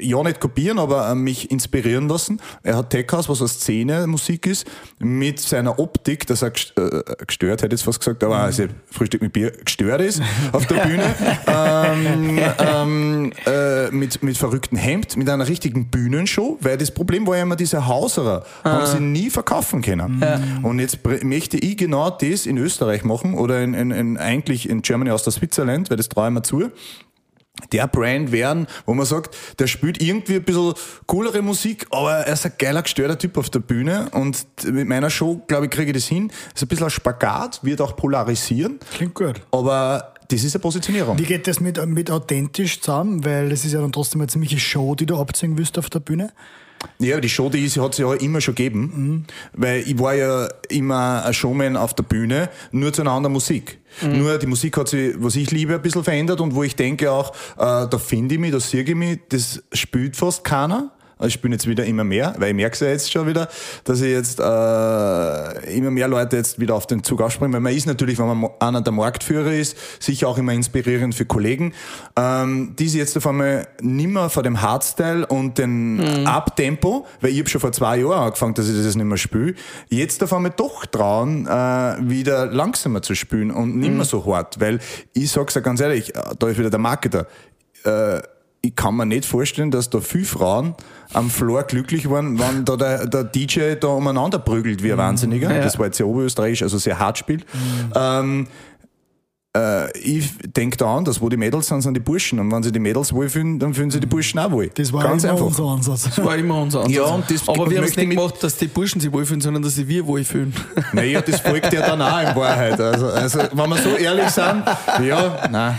ja nicht kopieren, aber äh, mich inspirieren lassen. Er hat Tech House, was eine Szene Musik ist, mit seiner Optik, dass er äh, gestört, hätte ich jetzt fast gesagt, aber also Frühstück mit Bier gestört ist auf der (laughs) Bühne, ähm, ähm, äh, mit, mit verrücktem Hemd, mit einer richtigen Bühnenshow, weil das Problem war ja immer diese Hauserer, haben sie nie verkaufen können. Und jetzt möchte ich genau das in Österreich machen oder in, in, in, eigentlich in Germany aus der Switzerland, weil das traue ich mir zu der Brand werden, wo man sagt, der spielt irgendwie ein bisschen coolere Musik, aber er ist ein geiler, gestörter Typ auf der Bühne und mit meiner Show, glaube ich, kriege ich das hin. Ist ein bisschen ein Spagat, wird auch polarisieren, Klingt gut. aber das ist eine Positionierung. Wie geht das mit, mit authentisch zusammen? Weil es ist ja dann trotzdem eine ziemliche Show, die du abziehen willst auf der Bühne. Ja, die Show, die ist, hat es ja immer schon gegeben, weil ich war ja immer ein Showman auf der Bühne, nur zu einer anderen Musik. Nur die Musik hat sich, was ich liebe, ein bisschen verändert und wo ich denke auch, äh, da finde ich mich, da sehe ich mich, das spielt fast keiner. Also ich spiele jetzt wieder immer mehr, weil ich merke es ja jetzt schon wieder, dass ich jetzt äh, immer mehr Leute jetzt wieder auf den Zug aufspringen, weil man ist natürlich, wenn man einer der Marktführer ist, sicher auch immer inspirierend für Kollegen, ähm, die sich jetzt auf einmal nimmer vor dem Hardstyle und dem Abtempo, weil ich habe schon vor zwei Jahren angefangen, dass ich das nicht mehr spiele, jetzt auf einmal doch trauen, äh, wieder langsamer zu spielen und nicht mehr so hart, weil ich sag's ja ganz ehrlich, äh, da ist wieder der Marketer, äh, ich kann mir nicht vorstellen, dass da viele Frauen am Floor glücklich waren, wenn da der, der DJ da umeinander prügelt wie ein Wahnsinniger. Ja. Das war jetzt sehr oberösterreichisch, also sehr hart spielt. Ähm, äh, ich denke da an, dass wo die Mädels sind, sind die Burschen. Und wenn sie die Mädels wohlfühlen, dann fühlen sie die Burschen auch wohl. Das war Ganz immer einfach. unser Ansatz. Das war immer unser Ansatz. Ja, und das Aber wir haben es nicht gemacht, dass die Burschen sich wohlfühlen, sondern dass sie wir wohlfühlen. Naja, das folgt ja dann auch in Wahrheit. Also, also wenn wir so ehrlich sind, ja, nein,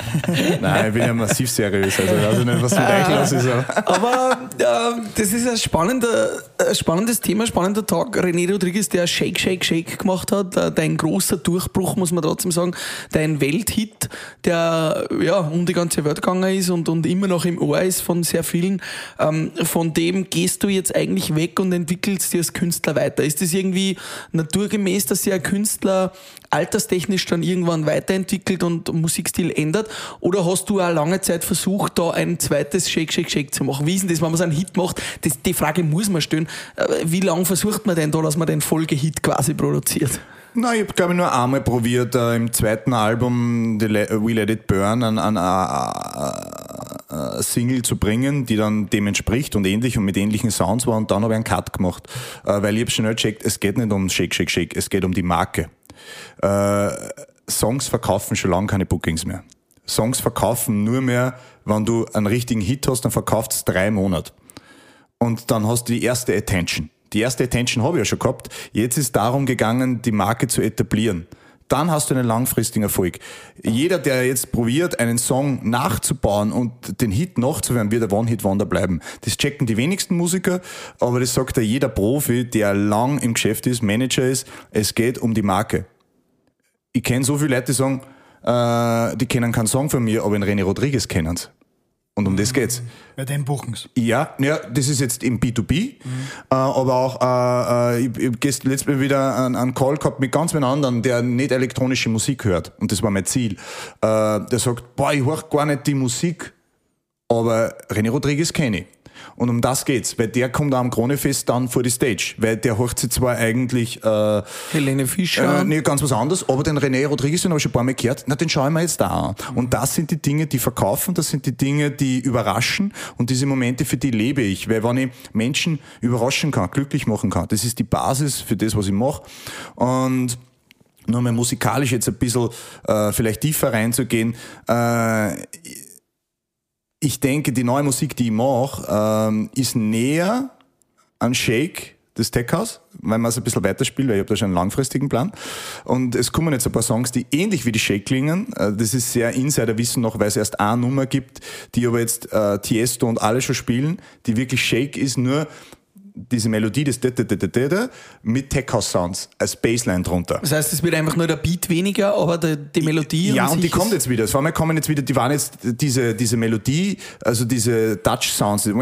nein, ich bin ja massiv seriös. Also, ich weiß nicht, was mit euch los ist. Aber. Äh, das ist ein, spannender, ein spannendes Thema, spannender Tag. René Rodriguez, der Shake, Shake, Shake gemacht hat, äh, dein großer Durchbruch, muss man trotzdem sagen, dein Welthit, der ja um die ganze Welt gegangen ist und, und immer noch im Ohr ist von sehr vielen. Ähm, von dem gehst du jetzt eigentlich weg und entwickelst dich als Künstler weiter. Ist das irgendwie naturgemäß, dass sich ein Künstler alterstechnisch dann irgendwann weiterentwickelt und Musikstil ändert? Oder hast du auch lange Zeit versucht, da ein zweites Shake, Shake, Shake zu machen? Wie ist denn das, wenn man so einen Hit macht? Das, die Frage muss man stellen. Äh, Wie lange versucht man denn da, dass man den Folgehit quasi produziert? Nein, ich habe glaube ich nur einmal probiert, äh, im zweiten Album The Le We Let It Burn an, an Single zu bringen, die dann dem entspricht und ähnlich und mit ähnlichen Sounds war und dann habe ich einen Cut gemacht, äh, weil ich habe schnell gecheckt, es geht nicht um Shake, Shake, Shake, es geht um die Marke. Äh, Songs verkaufen schon lange keine Bookings mehr. Songs verkaufen nur mehr, wenn du einen richtigen Hit hast, dann verkauft es drei Monate und dann hast du die erste Attention. Die erste Attention habe ich ja schon gehabt. Jetzt ist darum gegangen, die Marke zu etablieren. Dann hast du einen langfristigen Erfolg. Jeder, der jetzt probiert, einen Song nachzubauen und den Hit nachzuhören, wird ein One-Hit-Wonder bleiben. Das checken die wenigsten Musiker, aber das sagt ja jeder Profi, der lang im Geschäft ist, Manager ist. Es geht um die Marke. Ich kenne so viele Leute, die sagen, äh, die kennen keinen Song von mir, aber in René Rodriguez kennen sie. Und um das geht's. Bei den Buchens. Ja, ja, das ist jetzt im B2B, äh, aber auch, äh, äh, ich, ich gestern letztes Mal wieder einen, einen Call gehabt mit ganz einem anderen, der nicht elektronische Musik hört. Und das war mein Ziel. Äh, der sagt, boah, ich höre gar nicht die Musik, aber René Rodriguez kenne ich. Und um das geht's, weil der kommt am Kronefest dann vor die Stage, weil der hört sich zwar eigentlich äh, Helene Fischer. äh, nee, ganz was anderes. Aber den René Rodriguez, den habe ich schon ein paar Mal gehört, na, den schauen wir jetzt da an. Und das sind die Dinge, die verkaufen, das sind die Dinge, die überraschen. Und diese Momente, für die lebe ich. Weil wenn ich Menschen überraschen kann, glücklich machen kann, das ist die Basis für das, was ich mache. Und nur mal musikalisch jetzt ein bisschen äh, vielleicht tiefer reinzugehen. Äh, ich denke, die neue Musik, die ich mache, ähm, ist näher an Shake, das Tech House, weil man es ein bisschen weiterspielt, weil ich habe da schon einen langfristigen Plan. Und es kommen jetzt ein paar Songs, die ähnlich wie die Shake klingen. Äh, Das ist sehr Insider-Wissen noch, weil es erst eine Nummer gibt, die aber jetzt äh, Tiesto und alle schon spielen, die wirklich Shake ist, nur diese Melodie des mit Tech House Sounds als Bassline drunter. Das heißt, es wird einfach nur der Beat weniger, aber die, die Melodie. Ja, und die kommt jetzt wieder. Vor allem kommen jetzt wieder, die waren jetzt diese, diese Melodie, also diese Dutch Sounds, die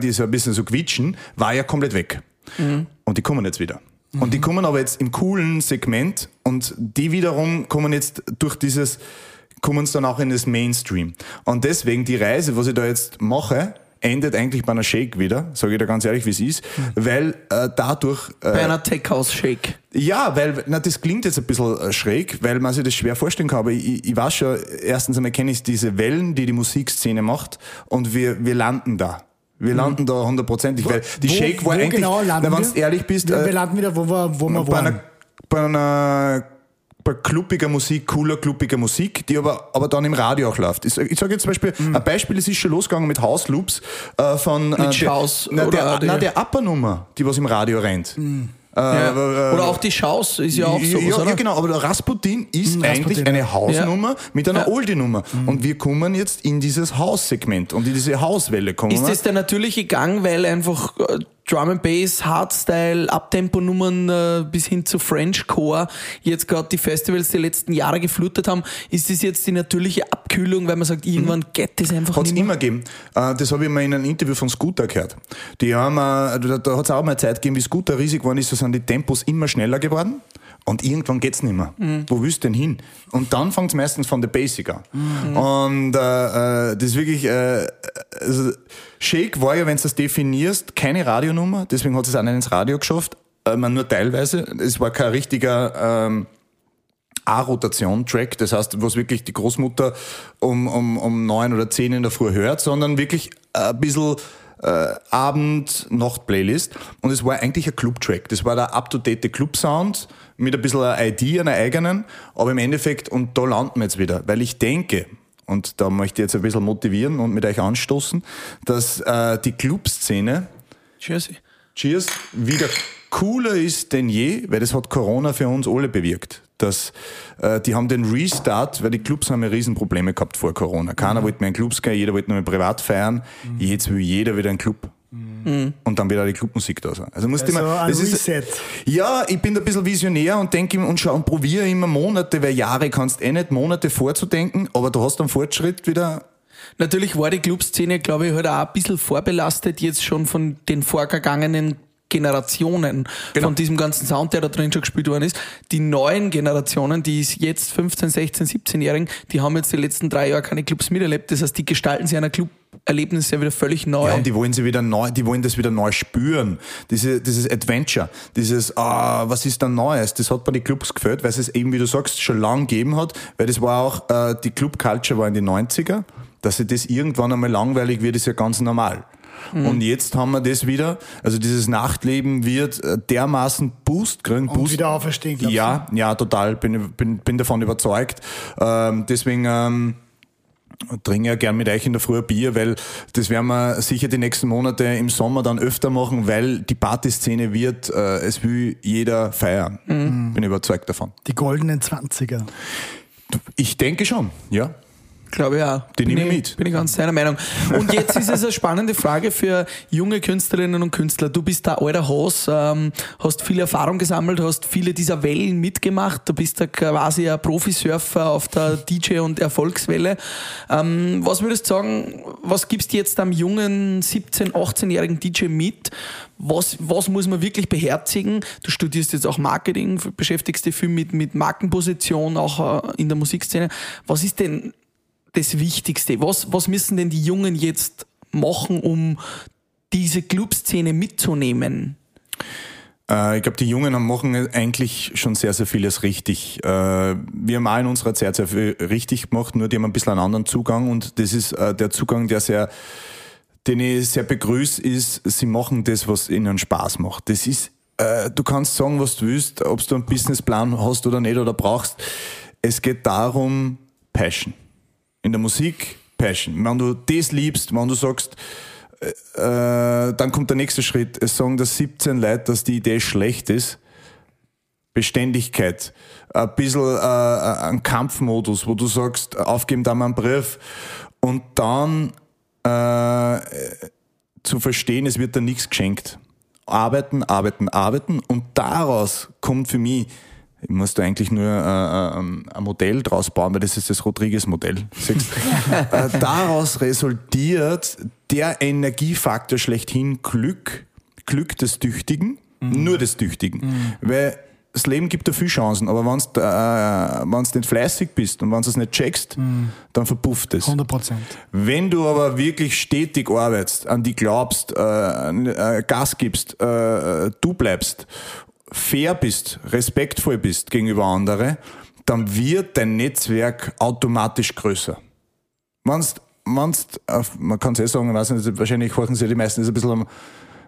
die so ein bisschen so quietschen, war ja komplett weg. Mhm. Und die kommen jetzt wieder. Und die kommen aber jetzt im coolen Segment und die wiederum kommen jetzt durch dieses, kommen es dann auch in das Mainstream. Und deswegen die Reise, was ich da jetzt mache, endet eigentlich bei einer Shake wieder, sage ich dir ganz ehrlich, wie es ist, weil äh, dadurch... Äh, Bei einer Tech-House-Shake. ja, weil, na, das klingt jetzt ein bisschen äh, schräg, weil man sich das schwer vorstellen kann, aber ich, ich weiß schon, erstens einmal kenne ich diese Wellen, die die Musikszene macht und wir, wir landen da. Wir landen da hundertprozentig, weil die Wo- Shake war wo eigentlich, genau landen na, wenn du wir? ehrlich bist, Wir, wir äh, landen wieder, wo wir, wo wir bei waren. einer, bei einer bei kluppiger Musik, cooler, kluppiger Musik, die aber, aber dann im Radio auch läuft. Ich, ich sage jetzt zum Beispiel, Mhm. ein Beispiel, es ist schon losgegangen mit House Loops äh, von äh, Schaus der, na, oder der, die- na, der Upper-Nummer, die was im Radio rennt. Äh, Ja. äh, Oder auch die Schaus ist ja auch so, ja, oder? ja, genau, aber der Rasputin ist Mhm, eigentlich Rasputin, eine. Hausnummer mit einer Ja. Mhm. Oldie-Nummer. Und wir kommen jetzt in dieses Haussegment und in diese Hauswelle kommen Ist das der natürliche Gang, weil einfach äh, Drum and Bass, Hardstyle, Abtempo-Nummern äh, bis hin zu Frenchcore jetzt gerade die Festivals die letzten Jahre geflutet haben? Ist das jetzt die natürliche Abkühlung, weil man sagt, irgendwann geht das einfach Hat es nicht mehr? immer gegeben. Äh, Das habe ich mal in einem Interview von Scooter gehört. Die haben, äh, da, da hat es auch mal Zeit gegeben, wie Scooter riesig geworden ist, so sind die Tempos immer schneller geworden. Und irgendwann geht's nicht mehr. Wo willst du denn hin? Und dann fängt es meistens von der Basic an. Und äh, äh, das ist wirklich, äh, also Shake war ja, wenn du das definierst, keine Radionummer, deswegen hat es auch nicht ins Radio geschafft, äh, man nur teilweise. Es war kein richtiger ähm, A-Rotation-Track, das heißt, was wirklich die Großmutter um, um, um neun oder zehn in der Früh hört, sondern wirklich ein bisschen äh, Abend-Nacht-Playlist. Und es war eigentlich ein Club-Track. Das war der up-to-date Club-Sound mit ein bisschen einer ID, einer eigenen. Aber im Endeffekt, und da landen wir jetzt wieder, weil ich denke, und da möchte ich jetzt ein bisschen motivieren und mit euch anstoßen, dass äh, die Clubszene Cheers. Cheers wieder cooler ist denn je, weil das hat Corona für uns alle bewirkt. Dass, äh, die haben den Restart, weil die Clubs haben ja Riesenprobleme gehabt vor Corona. Keiner wollte mehr in Clubs gehen, jeder wollte nur mehr privat feiern. Jetzt will jeder wieder in einen Club. Und dann wird auch die Clubmusik da sein. Also musst Also immer, ein das ist, Reset. ja, ich bin da ein bisschen visionär und denke und schau und probiere immer Monate, weil Jahre kannst eh nicht Monate vorzudenken, aber du hast einen Fortschritt wieder Natürlich war die Clubszene, glaube ich, halt auch ein bisschen vorbelastet jetzt schon von den vorgegangenen Generationen Genau. von diesem ganzen Sound, der da drin schon gespielt worden ist. Die neuen Generationen, die ist jetzt 15, 16, 17-Jährigen, die haben jetzt die letzten drei Jahre keine Clubs miterlebt. Das heißt, die gestalten sich einer Club-Erlebnis ja wieder völlig neu. Ja, und die wollen sie wieder neu, die wollen das wieder neu spüren. Diese, dieses Adventure, dieses, ah, was ist da Neues? Das hat bei den Clubs gefällt, weil es es eben, wie du sagst, schon lang gegeben hat, weil das war auch, äh, die Club-Culture war in den 90er. Dass sich das irgendwann einmal langweilig wird, ist ja ganz normal. Und jetzt haben wir das wieder, also dieses Nachtleben wird äh, dermaßen Boost kriegen. Und Boost, wieder auferstehen, glaubst Ja, ja, total. Bin, bin, bin davon überzeugt. Ähm, deswegen, ähm, trinke ja gern mit euch in der Früh ein Bier, weil das werden wir sicher die nächsten Monate im Sommer dann öfter machen, weil die Partyszene wird, äh, es will jeder feiern. Bin überzeugt davon. Die goldenen 20er. Ich denke schon, ja. Glaube ich auch. Die bin nehmen ich, mit. Bin ich ganz deiner Meinung. Und jetzt ist es eine spannende Frage für junge Künstlerinnen und Künstler. Du bist da alter Haus, ähm, hast viel Erfahrung gesammelt, hast viele dieser Wellen mitgemacht. Du bist da quasi ein Profisurfer auf der DJ- und Erfolgswelle. Ähm, was würdest du sagen, was gibst du jetzt am jungen 17-, 18-jährigen DJ mit? Was, was muss man wirklich beherzigen? Du studierst jetzt auch Marketing, beschäftigst dich viel mit, mit Markenposition, auch äh, in der Musikszene. Was ist denn das Wichtigste? Was, was müssen denn die Jungen jetzt machen, um diese Clubszene mitzunehmen? Äh, ich glaube, die Jungen machen eigentlich schon sehr, sehr vieles richtig. Äh, wir haben auch in unserer Zeit sehr viel richtig gemacht, nur die haben ein bisschen einen anderen Zugang und das ist äh, der Zugang, der sehr, den ich sehr begrüße, ist, sie machen das, was ihnen Spaß macht. Das ist, du kannst sagen, was du willst, ob du einen Businessplan hast oder nicht oder brauchst. Es geht darum, Passion. In der Musik, Passion. Wenn du das liebst, wenn du sagst, äh, dann kommt der nächste Schritt. Es sagen dass 17 Leute, dass die Idee schlecht ist. Beständigkeit. Ein bisschen äh, ein Kampfmodus, wo du sagst, aufgeben da mal einen Brief. Und dann äh, zu verstehen, es wird da nichts geschenkt. Arbeiten, arbeiten, arbeiten. Und daraus kommt für mich, ich muss da eigentlich nur äh, ähm, ein Modell draus bauen, weil das ist das Rodriguez-Modell. Du? äh, daraus resultiert der Energiefaktor schlechthin Glück, Glück des Tüchtigen. Nur des Tüchtigen. Weil das Leben gibt dir viel Chancen, aber wenn du äh, wenn's nicht fleißig bist und wenn du es nicht checkst, dann verpufft es. 100 Prozent. Wenn du aber wirklich stetig arbeitest, an die glaubst, äh, äh, Gas gibst, äh, du bleibst, fair bist, respektvoll bist gegenüber anderen, dann wird dein Netzwerk automatisch größer. Wenn's, wenn's, man kann es eh sagen, weiß nicht, wahrscheinlich horchen sie die meisten, ist ein bisschen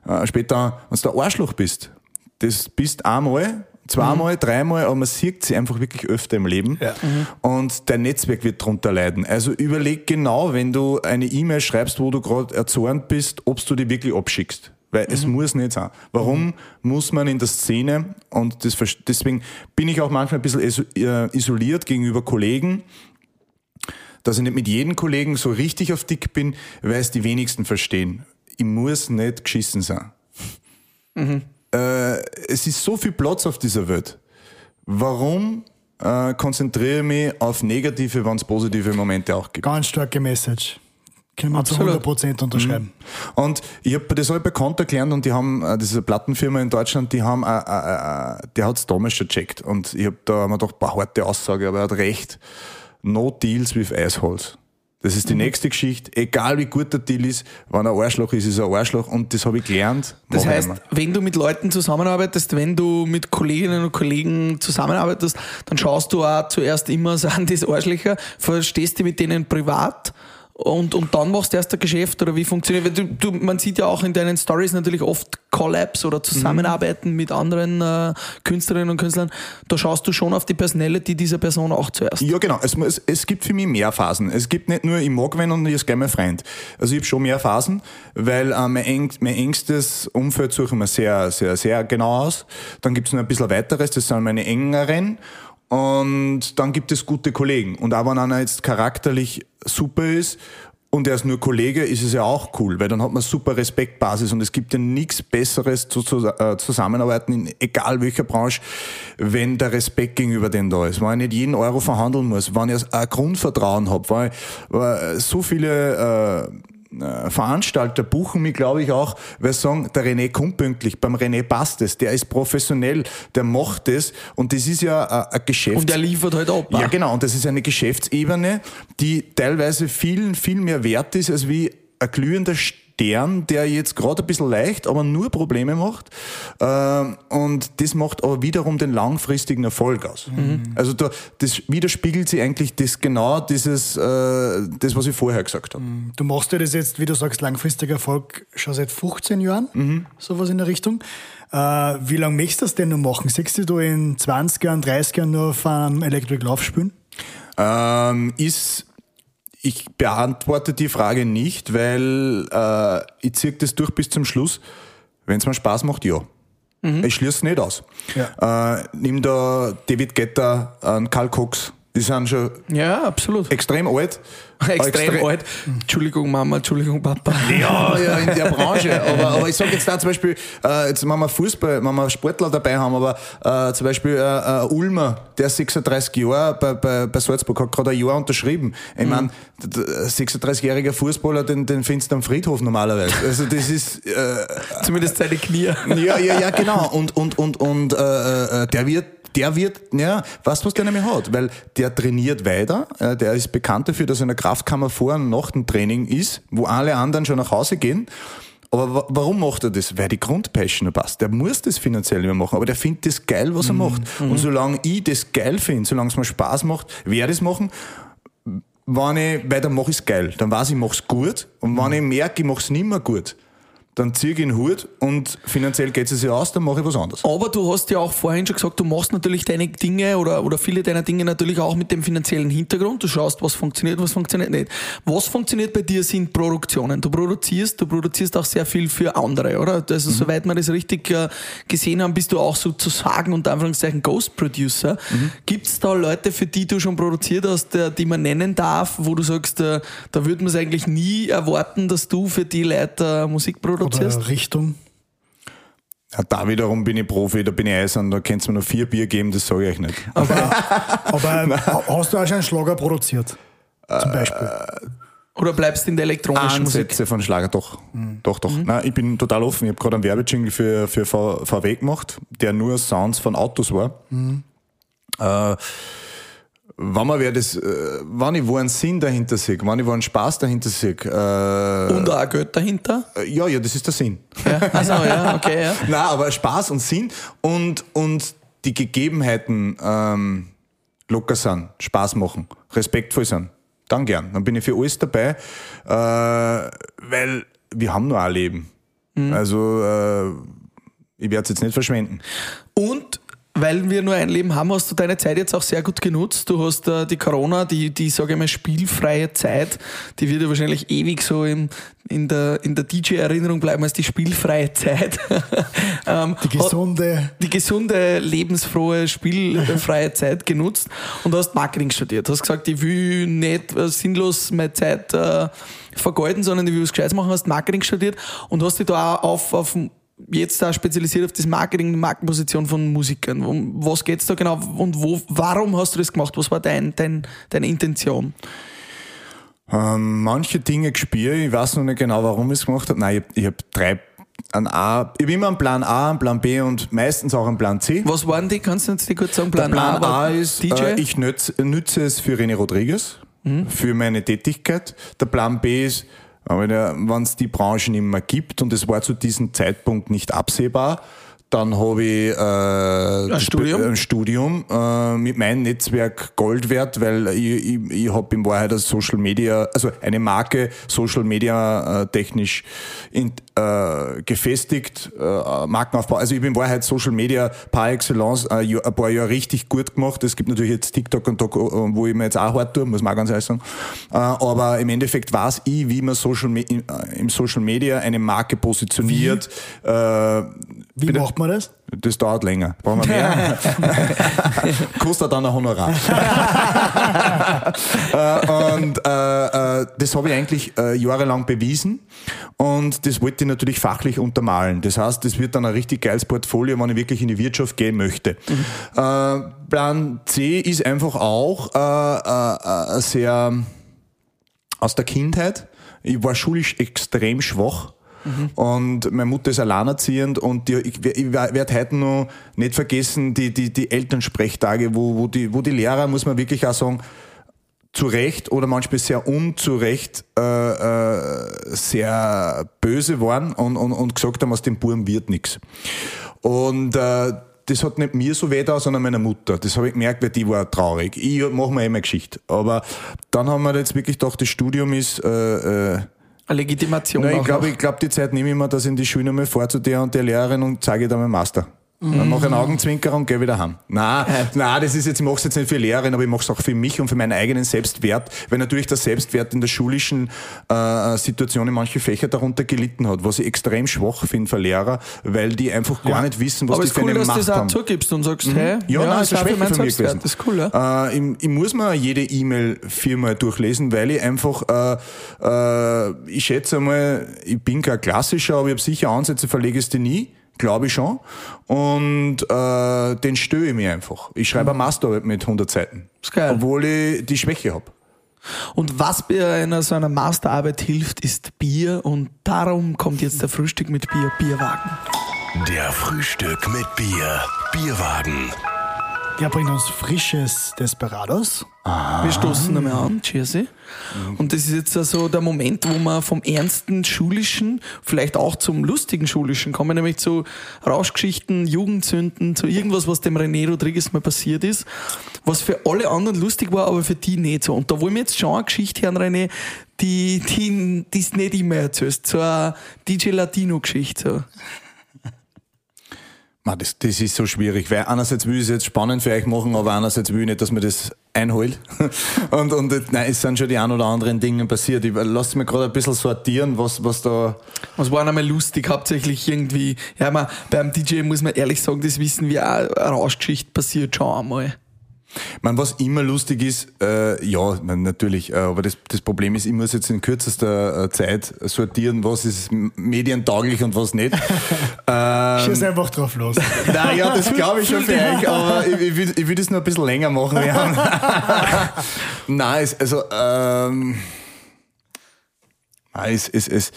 äh, später, wenn du ein Arschloch bist, das bist einmal, zweimal, dreimal, aber man sieht sie einfach wirklich öfter im Leben Ja. und dein Netzwerk wird drunter leiden. Also überleg genau, wenn du eine E-Mail schreibst, wo du gerade erzornt bist, ob du die wirklich abschickst. Weil es muss nicht sein. Warum muss man in der Szene, und das, deswegen bin ich auch manchmal ein bisschen äh, isoliert gegenüber Kollegen, dass ich nicht mit jedem Kollegen so richtig auf dick bin, weil es die wenigsten verstehen. Ich muss nicht geschissen sein. Äh, es ist so viel Platz auf dieser Welt. Warum äh, konzentriere ich mich auf negative, wenn es positive Momente auch gibt? Ganz starke Message. Können wir zu Absolut. 100 Prozent unterschreiben. Und ich hab, das habe ich bei Konter gelernt und die haben, äh, eine Plattenfirma in Deutschland, die haben, äh, äh, äh, der hat es damals schon gecheckt. Und ich habe da mir gedacht, boah, harte Aussage, aber er hat recht. No deals with assholes. Das ist die nächste Geschichte. Egal wie gut der Deal ist, wenn er Arschloch ist, ist er ein Arschloch. Und das habe ich gelernt. Das heißt, immer. wenn du mit Leuten zusammenarbeitest, wenn du mit Kolleginnen und Kollegen zusammenarbeitest, dann schaust du auch zuerst immer, (laughs) sind das Arschlöcher, verstehst du mit denen privat und, und dann machst du erst ein Geschäft oder wie funktioniert du, du, Man sieht ja auch in deinen Stories natürlich oft Collabs oder Zusammenarbeiten mit anderen äh, Künstlerinnen und Künstlern. Da schaust du schon auf die Personality dieser Person auch zuerst. Ja, genau. Es, muss- es gibt für mich mehr Phasen. Es gibt nicht nur, ich mag wen und ich ist gleich mein Freund. Also ich habe schon mehr Phasen, weil äh, mein, eng, mein engstes Umfeld suche ich mir sehr, sehr, sehr genau aus. Dann gibt es noch ein bisschen weiteres, das sind meine engeren. Und dann gibt es gute Kollegen. Und auch wenn einer jetzt charakterlich super ist und er ist nur Kollege, ist es ja auch cool, weil dann hat man super Respektbasis und es gibt ja nichts Besseres zu, zu äh, zusammenarbeiten, in egal welcher Branche, wenn der Respekt gegenüber dem da ist. Wenn ich nicht jeden Euro verhandeln muss, wenn ich ein Grundvertrauen habe, weil, weil so viele äh, Veranstalter buchen mich, glaube ich, auch, weil sie sagen, der René kommt pünktlich, beim René passt es, der ist professionell, der macht es und das ist ja ein, ein Geschäft. Und der liefert halt ab. Ja, auch. genau. Und das ist eine Geschäftsebene, die teilweise viel, viel mehr wert ist, als wie ein glühender Stern, der jetzt gerade ein bisschen leicht, aber nur Probleme macht. Ähm, Und das macht aber wiederum den langfristigen Erfolg aus. Also da, das widerspiegelt sich eigentlich das genau dieses, äh, das, was ich vorher gesagt habe. Du machst ja das jetzt, wie du sagst, langfristiger Erfolg schon seit 15 Jahren, Mhm. sowas in der Richtung. Äh, wie lange möchtest du das denn noch machen? Siehst du in 20 Jahren, 30 Jahren nur auf einem Electric Love spielen? Ähm, ist, ich beantworte die Frage nicht, weil äh, ich ziehe das durch bis zum Schluss. Wenn es mir Spaß macht, ja. Ich schließe es nicht aus. Äh, nimm da David Guetta, äh, Karl Cox, die sind schon ja extrem extrem alt. (laughs) Extrem Extre- alt. Entschuldigung Mama, Entschuldigung Papa. Ja, (laughs) ja, in der Branche. Aber, aber ich sage jetzt da zum Beispiel, äh, jetzt wenn wir Fußball, wenn wir Sportler dabei haben, aber äh, zum Beispiel äh, äh, Ulmer, der ist 36 Jahre bei, bei, bei Salzburg, hat gerade ein Jahr unterschrieben. Ich mein, mein, 36-jähriger Fußballer, den, den findest du am Friedhof normalerweise. Also das ist... Äh, (laughs) Zumindest seine Knie. ja, ja, ja, genau. Und, und, und, und äh, äh, der wird, der wird, ja, du, was der nämlich hat? Weil der trainiert weiter, äh, der ist bekannt dafür, dass er in der Kraftkammer vor und nach dem Training ist, wo alle anderen schon nach Hause gehen. Aber wa- warum macht er das? Weil die Grundpassion passt. Der muss das finanziell nicht mehr machen, aber der findet das geil, was er macht. Und solange ich das geil finde, solange es mir Spaß macht, werde ich es machen. Wenn ich, weil dann mache ich es geil. Dann weiß ich, ich mache es gut. Und wenn ich merke, ich mache es nicht mehr gut, dann ziehe ich in den Hut und finanziell geht es sich aus, dann mache ich was anderes. Aber du hast ja auch vorhin schon gesagt, du machst natürlich deine Dinge oder, oder viele deiner Dinge natürlich auch mit dem finanziellen Hintergrund. Du schaust, was funktioniert, was funktioniert nicht. Was funktioniert bei dir sind Produktionen. Du produzierst, du produzierst auch sehr viel für andere, oder? Also, soweit wir das richtig äh, gesehen haben, bist du auch sozusagen unter Anführungszeichen Ghost Producer. Gibt es da Leute, für die du schon produziert hast, die man nennen darf, wo du sagst, äh, da würde man es eigentlich nie erwarten, dass du für die Leute äh, Musik produzierst? Oder Richtung? Ja, da wiederum bin ich Profi, da bin ich eisern, da könnt ihr mir noch vier Bier geben, das sage ich euch nicht. Aber, (laughs) aber hast du auch schon einen Schlager produziert? Zum Beispiel. Oder bleibst du in der elektronischen Musik? Ansätze von Schlager, doch. Doch, doch. Nein, ich bin total offen. Ich habe gerade einen Werbejingle für, für VW gemacht, der nur Sounds von Autos war. Äh, wenn man wer das, äh, wenn ich wo einen Sinn dahinter sehe, wenn ich wo einen Spaß dahinter sehe, äh, Und auch Geld dahinter? äh, ja, ja, das ist der Sinn. Ja. Also ja, okay, ja. (laughs) Nein, aber Spaß und Sinn und, und die Gegebenheiten ähm, locker sind, Spaß machen, respektvoll sind, dann gern. Dann bin ich für alles dabei, äh, weil wir haben nur ein Leben. Also äh, ich werde es jetzt nicht verschwenden. Und weil wir nur ein Leben haben, hast du deine Zeit jetzt auch sehr gut genutzt. Du hast äh, die Corona, die, die sage ich mal, spielfreie Zeit, die wird ja wahrscheinlich ewig so im, in der, in der DJ-Erinnerung bleiben als die spielfreie Zeit. (laughs) ähm, Die gesunde. die gesunde, lebensfrohe, spielfreie (laughs) Zeit genutzt und hast Marketing studiert. Hast gesagt, ich will nicht äh, sinnlos meine Zeit äh, vergeuden, sondern ich will was Gescheites machen, hast Marketing studiert und hast dich da auch auf, auf jetzt da spezialisiert auf das Marketing, die Markenposition von Musikern. Um was geht's da genau und wo, warum hast du das gemacht? Was war dein, dein, deine Intention? Ähm, manche Dinge gespürt, ich weiß noch nicht genau, warum ich es gemacht habe. Nein, ich, ich habe drei, ein A, ich habe immer einen Plan A, einen Plan B und meistens auch einen Plan C. Was waren die? Kannst du uns die kurz sagen? Der Plan war A ist, DJ? äh, ich nütze, nütze es für René Rodriguez, für meine Tätigkeit. Der Plan B ist, wenn es die Branche nicht mehr gibt und es war zu diesem Zeitpunkt nicht absehbar, dann habe ich äh, das- Studium? ein Studium äh, mit meinem Netzwerk Gold wert, weil ich, ich, ich habe in Wahrheit als Social Media, also eine Marke Social Media äh, technisch in, äh, gefestigt, äh, Markenaufbau. Also ich bin in Wahrheit Social Media par excellence äh, ein paar Jahre richtig gut gemacht. Es gibt natürlich jetzt TikTok und äh, wo ich mir jetzt auch hart tue, muss man auch ganz ehrlich sagen. Aber im Endeffekt weiß ich, wie man Social im, Social Media eine Marke positioniert. Wie bitte? macht man das? Das dauert länger. Brauchen wir mehr? (laughs) Kostet dann ein Honorar. (laughs) äh, und äh, äh, das habe ich eigentlich äh, jahrelang bewiesen und das wollte ich natürlich fachlich untermalen. Das heißt, das wird dann ein richtig geiles Portfolio, wenn ich wirklich in die Wirtschaft gehen möchte. Äh, Plan C ist einfach auch sehr aus der Kindheit. Ich war schulisch extrem schwach. Und meine Mutter ist alleinerziehend und die, ich, ich werde heute noch nicht vergessen, die, die, die Elternsprechtage, wo, wo, die, wo die Lehrer, muss man wirklich auch sagen, zu Recht oder manchmal sehr unzurecht äh, äh, sehr böse waren und, und, und gesagt haben, aus dem Buben wird nichts. Und äh, das hat nicht mir so weh da, sondern meiner Mutter. Das habe ich gemerkt, weil die war traurig. Ich mache mir immer Geschichte. Aber dann haben wir jetzt wirklich gedacht, das Studium ist äh, äh, Legitimation. Nein, ich glaube, ich glaub, die Zeit nehme ich mir, dass ich in die Schule nochmal fahre zu der und der Lehrerin und zeige da meinen Master. Dann mache ich einen Augenzwinker und gehe wieder heim. Nein, nein, das ist jetzt, ich mache es jetzt nicht für Lehrerin, aber ich mache es auch für mich und für meinen eigenen Selbstwert, weil natürlich der Selbstwert in der schulischen äh, Situation in manchen Fächern darunter gelitten hat, was ich extrem schwach finde für Lehrer, weil die einfach gar nicht wissen, was Aber die ist für cool, eine dass du Macht das auch haben. zugibst und sagst, hey, Ja, nein, das ist eine Schwäche von mir gewesen. Das ist cool, ja. Äh, ich, ich muss mir jede E-Mail viermal durchlesen, weil ich einfach, äh, äh, ich schätze mal, ich bin kein Klassischer, aber ich habe sicher Ansätze, verlege es dir nie, glaube ich schon. Und äh, den störe ich mir einfach. Ich schreibe eine Masterarbeit mit 100 Seiten. Ist geil. Obwohl ich die Schwäche habe. Und was bei einer so einer Masterarbeit hilft, ist Bier und darum kommt jetzt der Frühstück mit Bier, Bierwagen. Der Frühstück mit Bier. Bierwagen. Der bringt uns frisches Desperados. Wir stoßen einmal an, Cheersy. Und das ist jetzt also der Moment, wo wir vom ernsten Schulischen vielleicht auch zum lustigen Schulischen kommen, nämlich zu Rauschgeschichten, Jugendsünden, zu irgendwas, was dem René Rodriguez mal passiert ist, was für alle anderen lustig war, aber für die nicht so. Und da wollen wir jetzt schon eine Geschichte hören, René, die, die, die nicht immer erzählst, so eine DJ Latino-Geschichte. So. Man, das, das ist so schwierig, weil einerseits will ich es jetzt spannend für euch machen, aber andererseits will ich nicht, dass mir das einholt. (laughs) Und, und nein, es sind schon die ein oder anderen Dinge passiert. Ich lasse mich gerade ein bisschen sortieren, was, was da. Was war einmal lustig, hauptsächlich irgendwie, ja, man, beim DJ muss man ehrlich sagen, das wissen wir auch, Rauschgeschichte passiert schon einmal. Man, was immer lustig ist, äh, ja, man, natürlich, äh, aber das, das Problem ist, ich muss jetzt in kürzester äh, Zeit sortieren, was ist medientauglich und was nicht. (laughs) ähm, Schieß einfach drauf los. (laughs) Nein, ja, das glaube ich schon für euch, aber ich, ich, ich will das nur ein bisschen länger machen. (laughs) Nein, es, also, ähm, es, es, es,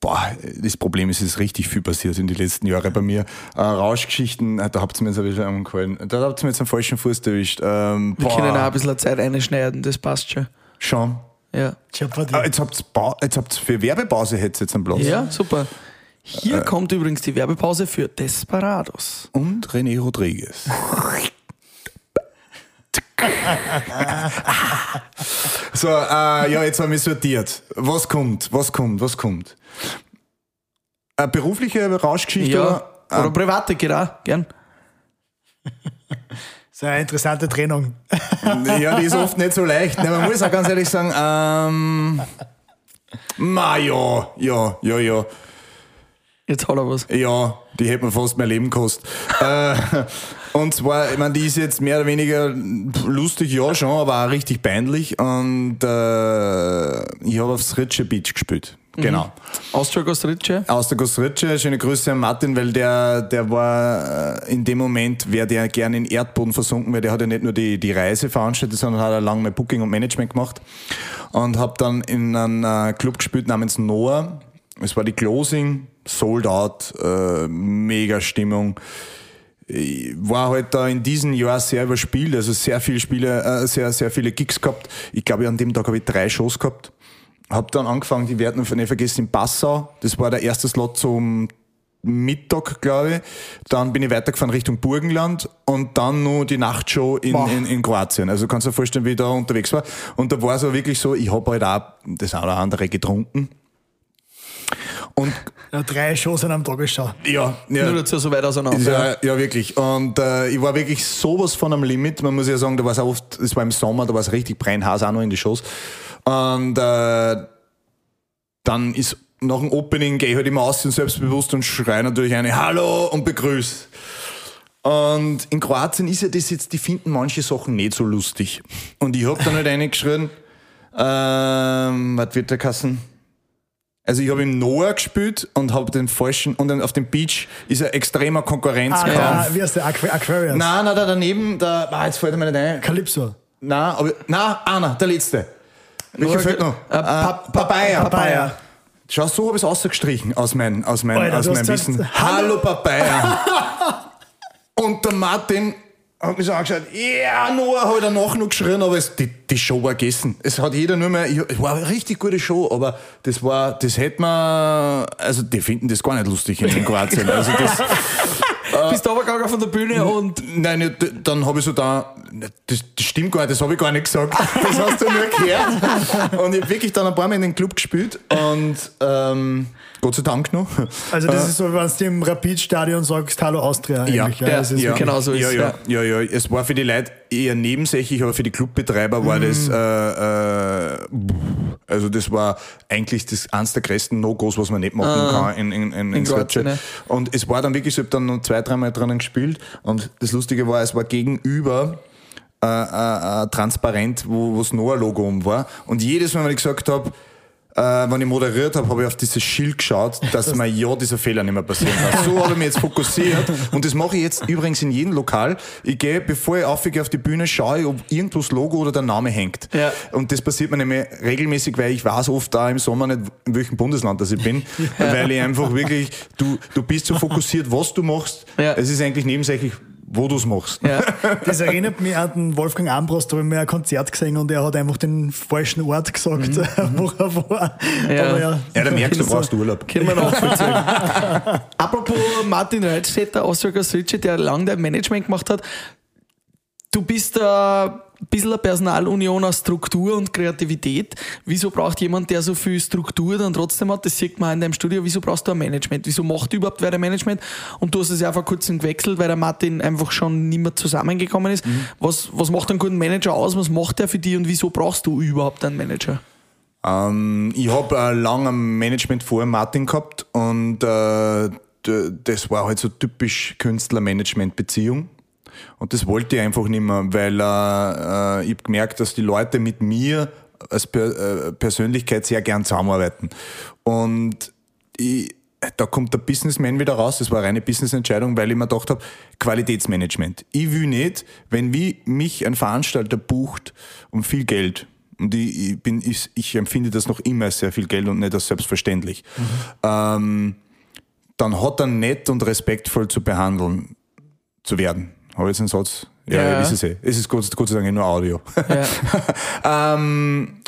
boah, das Problem ist, es ist richtig viel passiert in den letzten Jahren bei mir. Äh, Rauschgeschichten, äh, da habt ihr mir jetzt ein bisschen angefallen. Da habt ihr mir jetzt einen falschen Fuß erwischt. Ähm, Wir boah, können auch ein bisschen Zeit einschneiden, das passt schon. Schon. Ja. Ah, jetzt habt ihr jetzt habt's für Werbepause jetzt einen Platz. ja super. Hier kommt übrigens die Werbepause für Desperados. Und René Rodriguez. (laughs) so, äh, ja, jetzt haben wir sortiert. Was kommt? Was kommt? Was kommt? Eine berufliche Rauschgeschichte? Ja, oder? oder private geht auch, gern. Das ist eine interessante Trennung. Ja, die ist oft nicht so leicht. Ne, man muss auch ganz ehrlich sagen, ähm, ma ja, ja, ja, ja. Jetzt hat er was. Ja, die hätte mir fast mein Leben gekostet. (laughs) äh, und zwar, ich meine, die ist jetzt mehr oder weniger lustig, ja schon, aber auch richtig peinlich. Und äh, ich habe aufs Ritsche Beach gespielt. Genau. Austria Gostrice. Aus der Gostritsche, schöne Grüße an Martin, weil der, der war äh, in dem Moment, wäre der gerne in Erdboden versunken, weil der hat ja nicht nur die, die Reise veranstaltet, sondern hat auch lange mal Booking und Management gemacht. Und habe dann in einem äh, Club gespielt namens Noah. Es war die Closing, sold out, äh, mega Stimmung. Ich war halt da in diesem Jahr sehr überspielt, also sehr viele Spiele, äh, sehr, sehr viele Gigs gehabt. Ich glaube, an dem Tag habe ich drei Shows gehabt. Hab dann angefangen, die werden nicht vergessen, in Passau. Das war der erste Slot zum Mittag, glaube ich. Dann bin ich weitergefahren Richtung Burgenland und dann nur die Nachtshow in, in, in Kroatien. Also kannst du dir vorstellen, wie ich da unterwegs war. Und da war es auch wirklich so, ich habe halt auch das eine oder andere getrunken. Und Ja, drei Shows an einem Tag geschaut. ja, ja Nur dazu so weit auseinander. ja, ja, wirklich. Und äh, ich war wirklich sowas von am Limit. Man muss ja sagen, da war es oft, es war im Sommer, da war es richtig brennhaß auch noch in die Shows. Und äh, dann ist nach dem Opening gehe ich halt immer aus und selbstbewusst und schreie natürlich eine Hallo und begrüß. Und in Kroatien ist ja das jetzt, die finden manche Sachen nicht so lustig. Und ich hab dann halt (laughs) reingeschrien, ähm, was wird der Kassen? Also ich habe im Noah gespielt und habe den falschen, und dann auf dem Beach ist ein extremer Ah, Konkurrenzkampf. ja, wie heißt der? Aqu Aquarius? Nein, nein, da daneben, da, ah, jetzt fällt mir nicht ein. Calypso. Nein, aber, nein, einer, der letzte. Welcher fehlt noch? Äh, Pa- Äh, Papaya. Papaya. Schau, so habe ich es ausgestrichen aus meinem aus mein, Alter, aus hast Wissen. Hallo Papaya. (laughs) Und der Martin hat mich so angeschaut, ja, Noah hat danach noch geschrien, aber es, die, die Show war gegessen. Es hat jeder nur mehr, es war eine richtig gute Show, aber das war, das hätte man, also die finden das gar nicht lustig in Kroatien. Also das, Bist du aber gegangen von der Bühne und Nein, dann habe ich so da, das, das stimmt gar nicht, das habe ich gar nicht gesagt. Das hast du nur gehört. Und ich habe wirklich dann ein paar Mal in den Club gespielt und ähm, Gott sei Dank noch. Also das ist so, wenn du im Rapid-Stadion sagst, Hallo Austria Ja, eigentlich. ja, das ist ja. genau so ist ja, es, ja, ja, ja. Es war für die Leute eher nebensächlich, aber für die Clubbetreiber war das, äh, äh, also das war eigentlich das eins der größten No-Gos, was man nicht machen kann in, in, in, in, Skopje. ne? Und es war dann wirklich ich habe dann noch zwei, dreimal drinnen gespielt und das Lustige war, es war gegenüber äh, äh, äh, transparent, wo das Noah-Logo um war. Und jedes Mal, wenn ich gesagt habe, äh, wenn ich moderiert habe, habe ich auf dieses Schild geschaut, dass mir ja dieser Fehler nicht mehr passieren kann. So habe ich mich jetzt fokussiert und das mache ich jetzt übrigens in jedem Lokal. Ich gehe, bevor ich aufgehe auf die Bühne, schaue ich, ob irgendwo das Logo oder der Name hängt. Ja. Und das passiert mir nämlich regelmäßig, weil ich weiß oft da im Sommer nicht, in welchem Bundesland das ich bin, (laughs) weil ich einfach wirklich, du, du bist so fokussiert, was du machst. Ja. Es ist eigentlich nebensächlich, wo du es machst. ja. (laughs) Das erinnert mich an den Wolfgang Ambros, da habe ich mir ein Konzert gesehen und er hat einfach den falschen Ort gesagt, (laughs) wo er war. Ja. Aber ja, Ja, da merkst du, du brauchst Urlaub. Können wir nachvollziehen. (laughs) Apropos Martin Reitstetter, Austria Gostrice, der lange dein Management gemacht hat. Du bist äh, ein bisschen eine Personalunion aus Struktur und Kreativität. Wieso braucht jemand, der so viel Struktur dann trotzdem hat, das sieht man in deinem Studio, wieso brauchst du ein Management? Wieso macht überhaupt wer ein Management? Und du hast es ja vor kurzem gewechselt, weil der Martin einfach schon nicht mehr zusammengekommen ist. Was, was macht einen guten Manager aus? Was macht der für dich und wieso brauchst du überhaupt einen Manager? Ähm, ich habe äh, lange ein Management vor Martin gehabt und äh, das war halt so typisch Künstler-Management-Beziehung. Und das wollte ich einfach nicht mehr, weil äh, äh, ich habe gemerkt, dass die Leute mit mir als per äh, Persönlichkeit sehr gern zusammenarbeiten. Und ich, da kommt der Businessman wieder raus. Das war eine reine Business-Entscheidung, weil ich mir gedacht habe, Qualitätsmanagement. Ich will nicht, wenn wie mich ein Veranstalter bucht um viel Geld, Und ich, ich, bin, ich, ich empfinde das noch immer als sehr viel Geld und nicht als selbstverständlich. Ähm, dann hat er nett und respektvoll zu behandeln zu werden. Habe ich jetzt einen Satz? Ja, Ja. ja. ist es eh. Es ist Gott, Gott sei Dank nur Audio. Ja. (laughs) ähm,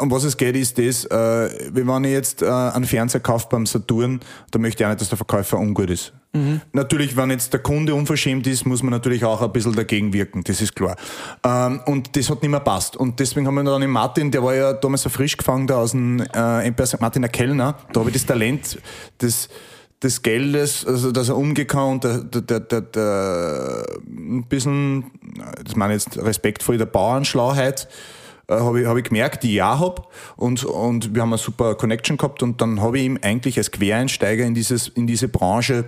um was es geht, ist das, äh, wenn ich jetzt äh, einen Fernseher kaufe beim Saturn, da möchte ich auch nicht, dass der Verkäufer ungut ist. Natürlich, wenn jetzt der Kunde unverschämt ist, muss man natürlich auch ein bisschen dagegen wirken, das ist klar. Ähm, und das hat nicht mehr passt. Und deswegen haben wir dann den Martin, der war ja damals so frisch gefangen da aus dem äh. Martin, der Kellner, da habe ich das Talent des, des Geldes, also dass er und der, der, der, der, ein bisschen, das meine ich jetzt respektvoll, der Bauernschlauheit, äh, habe ich, hab ich gemerkt, die ich auch hab. Und, und wir haben eine super Connection gehabt und dann habe ich ihm eigentlich als Quereinsteiger in, dieses, in diese Branche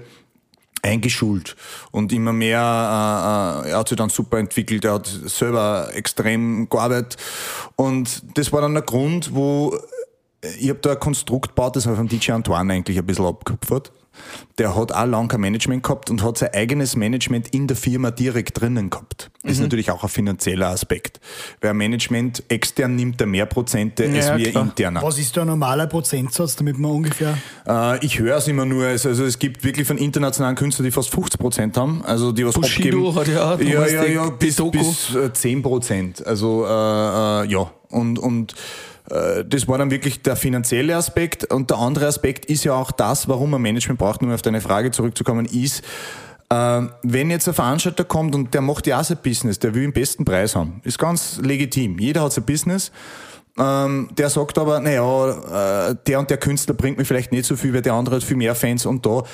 eingeschult. Und immer mehr, äh, äh, er hat sich dann super entwickelt, er hat selber extrem gearbeitet. Und das war dann der Grund, wo ich habe da ein Konstrukt gebaut, das habe ich von DJ Antoine eigentlich ein bisschen abgekupfert. Der hat auch lange kein Management gehabt und hat sein eigenes Management in der Firma direkt drinnen gehabt. Das ist natürlich auch ein finanzieller Aspekt. Weil Management extern nimmt er mehr Prozente als Ja, wir klar. interner. Was ist da ein normaler Prozentsatz, damit man ungefähr. Äh, ich höre es immer nur, also, also es gibt wirklich von internationalen Künstlern, die fast 50 Prozent haben, also die was Bushido abgeben. hat ja ja, ja, ja, bis, Doku. bis äh, 10 Prozent. Also äh, äh, ja, und, und das war dann wirklich der finanzielle Aspekt und der andere Aspekt ist ja auch das, warum man Management braucht, um auf deine Frage zurückzukommen, ist, äh, wenn jetzt ein Veranstalter kommt und der macht ja auch sein Business, der will den besten Preis haben, ist ganz legitim. Jeder hat sein Business. Ähm, der sagt aber, naja, äh, der und der Künstler bringt mir vielleicht nicht so viel, weil der andere hat viel mehr Fans und da.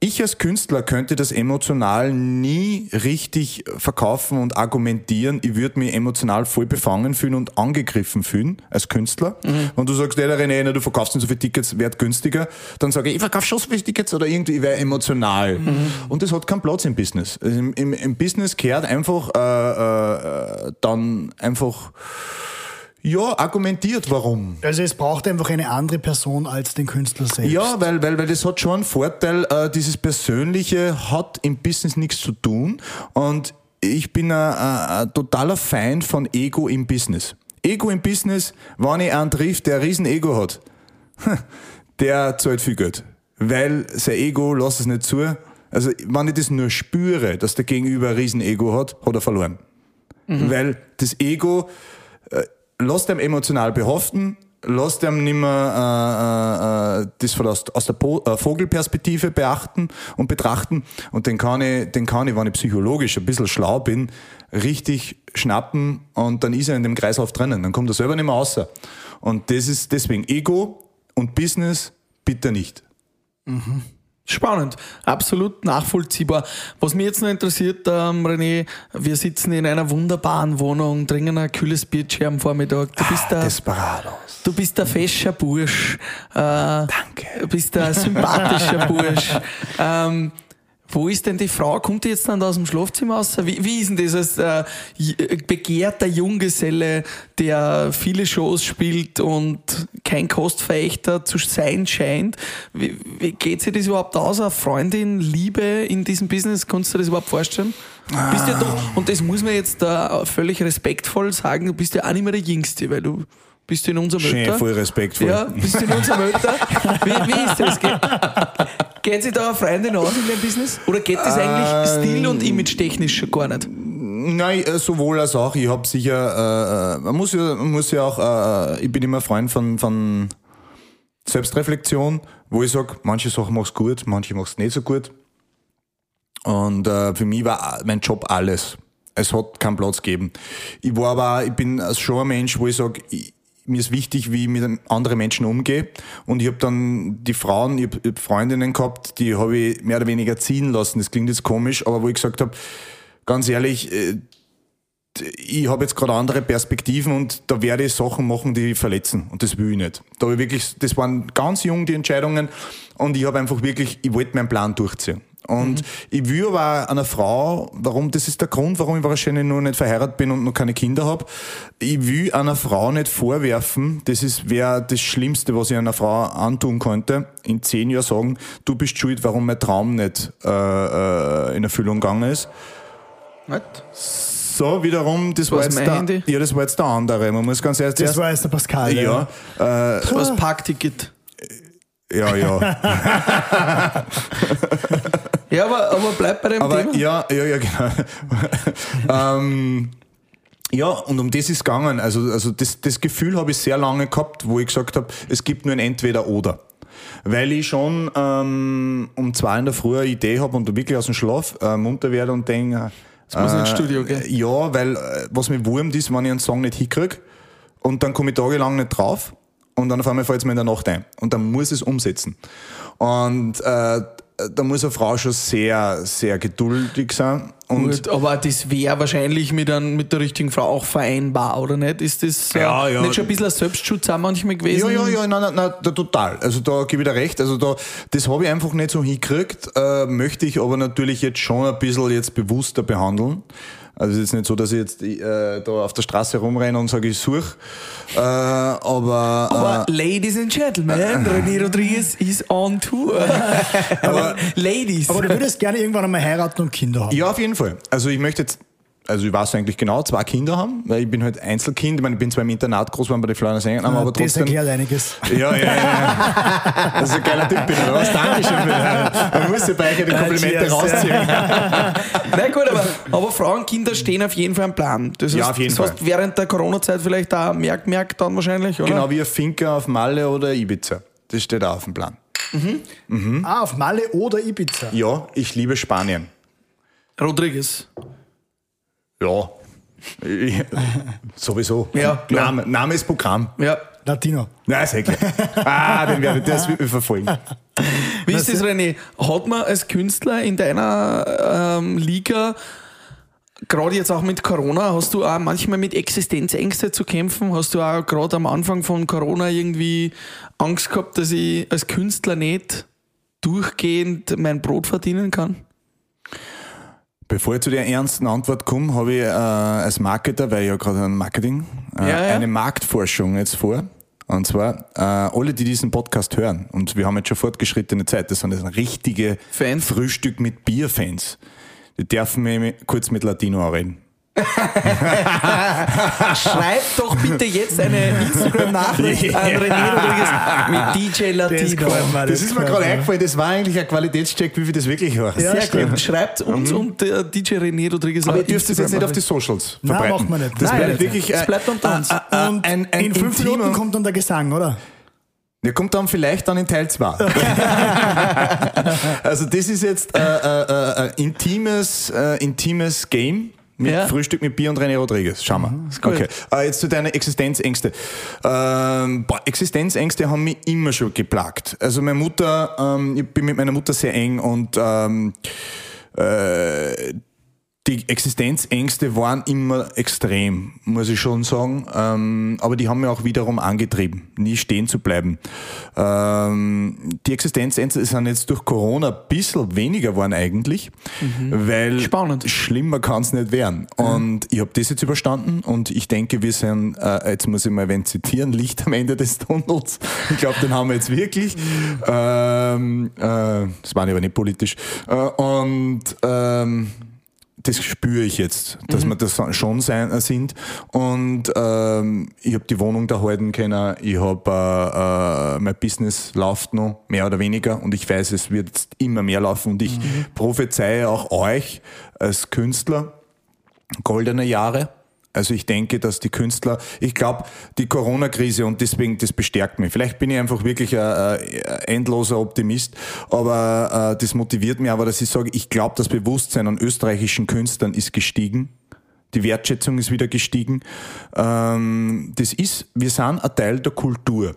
Ich als Künstler könnte das emotional nie richtig verkaufen und argumentieren. Ich würde mich emotional voll befangen fühlen und angegriffen fühlen als Künstler. Wenn du sagst, der René, du verkaufst nicht so viele Tickets, werd günstiger, dann sage ich, ich verkaufe schon so viele Tickets oder irgendwie, ich wäre emotional. Und das hat keinen Platz im Business. Also im, im, Im Business kehrt einfach äh, äh, dann einfach ja, argumentiert, warum. Also es braucht einfach eine andere Person als den Künstler selbst. Ja, weil, weil, weil das hat schon einen Vorteil, äh, dieses Persönliche hat im Business nichts zu tun und ich bin ein, totaler Fan von Ego im Business. Ego im Business, wenn ich einen trifft, der ein riesen Ego hat, (laughs) der zahlt viel Geld. Weil sein Ego lässt es nicht zu. Also, wenn ich das nur spüre, dass der Gegenüber ein riesen Ego hat, hat er verloren. Weil das Ego äh, lässt einem emotional behaften, lässt einem nicht mehr äh, äh, das von aus, der äh, Vogelperspektive beachten und betrachten. Und den kann, ich, den kann ich, wenn ich psychologisch ein bisschen schlau bin, richtig schnappen und dann ist er in dem Kreislauf drinnen. Dann kommt er selber nicht mehr raus. Und das ist deswegen Ego und Business bitte nicht. Spannend, absolut nachvollziehbar. Was mich jetzt noch interessiert, ähm, René, wir sitzen in einer wunderbaren Wohnung, trinken ein kühles Bierchen am Vormittag. Du bist der, Desperados. du bist der fescher Bursch. Äh, Danke. Du bist ein (laughs) sympathischer Bursch. Ähm, wo ist denn die Frau? Kommt die jetzt dann da aus dem Schlafzimmer raus? Wie, wie ist denn das als äh, j- begehrter Junggeselle, der viele Shows spielt und kein Kostverächter zu sein scheint? Wie, wie geht sich das überhaupt aus? Eine Freundin, Liebe in diesem Business? Kannst du dir das überhaupt vorstellen? Bist ja doch, und das muss man jetzt äh, völlig respektvoll sagen, du bist ja auch nicht mehr der Jüngste, weil du bist in unserem Schön, Alter. voll respektvoll. Ja, bist du in unserem Alter? Wie, wie ist das? (laughs) Geht sich da eine Freundin aus in dem Business? Oder geht das eigentlich stil- und image-technisch schon gar nicht? Nein, äh, sowohl als auch. Ich habe sicher, äh, man muss ja, man muss ja auch, äh, ich bin immer Freund von, von Selbstreflexion, wo ich sage, manche Sachen machst du gut, manche machst du nicht so gut. Und äh, für mich war mein Job alles. Es hat keinen Platz gegeben. Ich war aber, ich bin schon ein Mensch, wo ich sage, mir ist wichtig, wie ich mit anderen Menschen umgehe. Und ich habe dann die Frauen, ich habe hab Freundinnen gehabt, die habe ich mehr oder weniger ziehen lassen. Das klingt jetzt komisch, aber wo ich gesagt habe, ganz ehrlich, äh, ich habe jetzt gerade andere Perspektiven und da werde ich Sachen machen, die verletzen. Und das will ich nicht. Da ich wirklich, das waren ganz jung die Entscheidungen und ich habe einfach wirklich, ich wollte meinen Plan durchziehen. Und ich will aber einer Frau, warum, das ist der Grund, warum ich wahrscheinlich noch nicht verheiratet bin und noch keine Kinder habe. Ich will einer Frau nicht vorwerfen, das ist wäre das Schlimmste, was ich einer Frau antun könnte, in zehn Jahren sagen, du bist schuld, warum mein Traum nicht äh, äh, in Erfüllung gegangen ist so wiederum, das war, Was, jetzt der, Handy? ja, das war jetzt der andere. Man muss ganz ehrlich Das war jetzt der Pascal. ja, äh, Das war das Parkticket. ja, ja. (laughs) (laughs) Ja, aber, aber bleib bei dem Aber Thema. ja, ja, ja, genau. (laughs) ähm, ja, und um das ist gegangen. Also, also das, das Gefühl habe ich sehr lange gehabt, wo ich gesagt habe, es gibt nur ein Entweder-Oder. Weil ich schon ähm, um zwei in der Früh eine Idee habe und wirklich aus dem Schlaf äh, munter werde und denke, Jetzt muss ich ins Studio gehen. ja, weil äh, was mir wurmt ist, wenn ich einen Song nicht hinkriege und dann komme ich tagelang nicht drauf und dann auf einmal fällt es mir in der Nacht ein und dann muss ich es umsetzen. Und äh, da muss eine Frau schon sehr, sehr geduldig sein. Und Gut, aber das wäre wahrscheinlich mit, ein, mit der richtigen Frau auch vereinbar, oder nicht? Ist das äh, Ja, ja. nicht schon ein bisschen ein Selbstschutz auch manchmal gewesen? Ja, ja, ja, nein, nein, nein, total. Also da gebe ich dir recht. Also da, das habe ich einfach nicht so hingekriegt, äh, möchte ich aber natürlich jetzt schon ein bisschen jetzt bewusster behandeln. Also es ist jetzt nicht so, dass ich jetzt äh, da auf der Straße rumrenne und sage, ich suche. Äh, aber, Aber Ladies and Gentlemen, René Rodriguez is on tour. (laughs) aber Ladies. Aber du würdest gerne irgendwann einmal heiraten und Kinder haben. äh, ja, auf jeden Fall. Also ich möchte jetzt, also ich weiß eigentlich genau, zwei Kinder haben, weil ich bin halt Einzelkind. Ich meine, ich bin zwar im Internat groß geworden bei den Florian Sängern, aber das trotzdem. erklärt einiges. (laughs) Ja, ja, ja. Das ist ein geiler Typ, bin was? (laughs) Dankeschön. für den- Man muss ja bei euch die Komplimente rausziehen. (laughs) Na gut, aber, aber Frauen, Kinder stehen auf jeden Fall am Plan. Das heißt, Ja, auf jeden das Fall. hast während der Corona-Zeit vielleicht auch merkt, merkt dann wahrscheinlich, oder? Genau wie ein Finker auf Malle oder Ibiza. Das steht auch auf dem Plan. Ah, auf Malle oder Ibiza. Ja, ich liebe Spanien. Rodriguez. Ja. (laughs) Sowieso. Ja, klar. Name, Name ist Programm. Ja. Latino. Nein, ist eh klar. Ah, den werde ich, das wird mich verfolgen. Wie ist das, René? Hat man als Künstler in deiner ähm, Liga, gerade jetzt auch mit Corona, hast du auch manchmal mit Existenzängste zu kämpfen? Hast du auch gerade am Anfang von Corona irgendwie Angst gehabt, dass ich als Künstler nicht durchgehend mein Brot verdienen kann? Bevor ich zu der ernsten Antwort komme, habe ich äh, als Marketer, weil ich ja gerade ein Marketing, äh, Ja, ja. eine Marktforschung jetzt vor. Und zwar, äh, alle, die diesen Podcast hören, und wir haben jetzt schon fortgeschrittene Zeit, das sind das richtige Fans. Frühstück mit Bier-Fans. Die dürfen mich kurz mit Latino reden. Schreib doch bitte jetzt eine Instagram-Nachricht an René Rodriguez mit DJ Latino. Das ist mir gerade eingefallen, das war eigentlich ein Qualitätscheck, wie viel das wirklich war. Ja, Sehr stimmt. gut. Schreibt uns und der DJ René Rodriguez Aber ihr dürft das jetzt nicht auf die. Socials Nein, verbreiten. machen wir nicht. Das Nein, bleibt nicht. wirklich Das äh, bleibt unter uns. äh, äh, Und ein, ein in fünf intimer- Minuten kommt dann der Gesang, oder? Der kommt dann vielleicht dann in Teil 2. (laughs) also das ist jetzt äh, äh, äh, ein intimes, äh, intimes Game mit Ja. Frühstück mit Bier und René Rodriguez. Schauen wir. gut. Okay. Äh, jetzt zu deinen Existenzängste. Ähm, boah, Existenzängste haben mich immer schon geplagt. Also meine Mutter, ähm, ich bin mit meiner Mutter sehr eng und ähm, äh, die Existenzängste waren immer extrem, muss ich schon sagen. Ähm, aber die haben mich auch wiederum angetrieben, nie stehen zu bleiben. Ähm, die Existenzängste sind jetzt durch Corona ein bisschen weniger geworden eigentlich, weil Spannend. schlimmer kann es nicht werden. Und ich habe das jetzt überstanden und ich denke, wir sind, äh, jetzt muss ich mal wen zitieren, Licht am Ende des Tunnels. Ich glaube, den haben wir jetzt wirklich. Ähm, äh, das war aber nicht politisch. Äh, und ähm, das spüre ich jetzt, dass wir das schon sein, äh, sind. Und ähm, ich habe die Wohnung da halten können. Ich habe äh, äh, mein Business läuft noch mehr oder weniger und ich weiß, es wird jetzt immer mehr laufen. Und ich prophezeie auch euch als Künstler goldene Jahre. Also ich denke, dass die Künstler, ich glaube, die Corona-Krise und deswegen, das bestärkt mich. Vielleicht bin ich einfach wirklich ein, ein endloser Optimist, aber äh, das motiviert mich aber, dass ich sage, ich glaube, das Bewusstsein an österreichischen Künstlern ist gestiegen. Die Wertschätzung ist wieder gestiegen. Ähm, das ist, wir sind ein Teil der Kultur.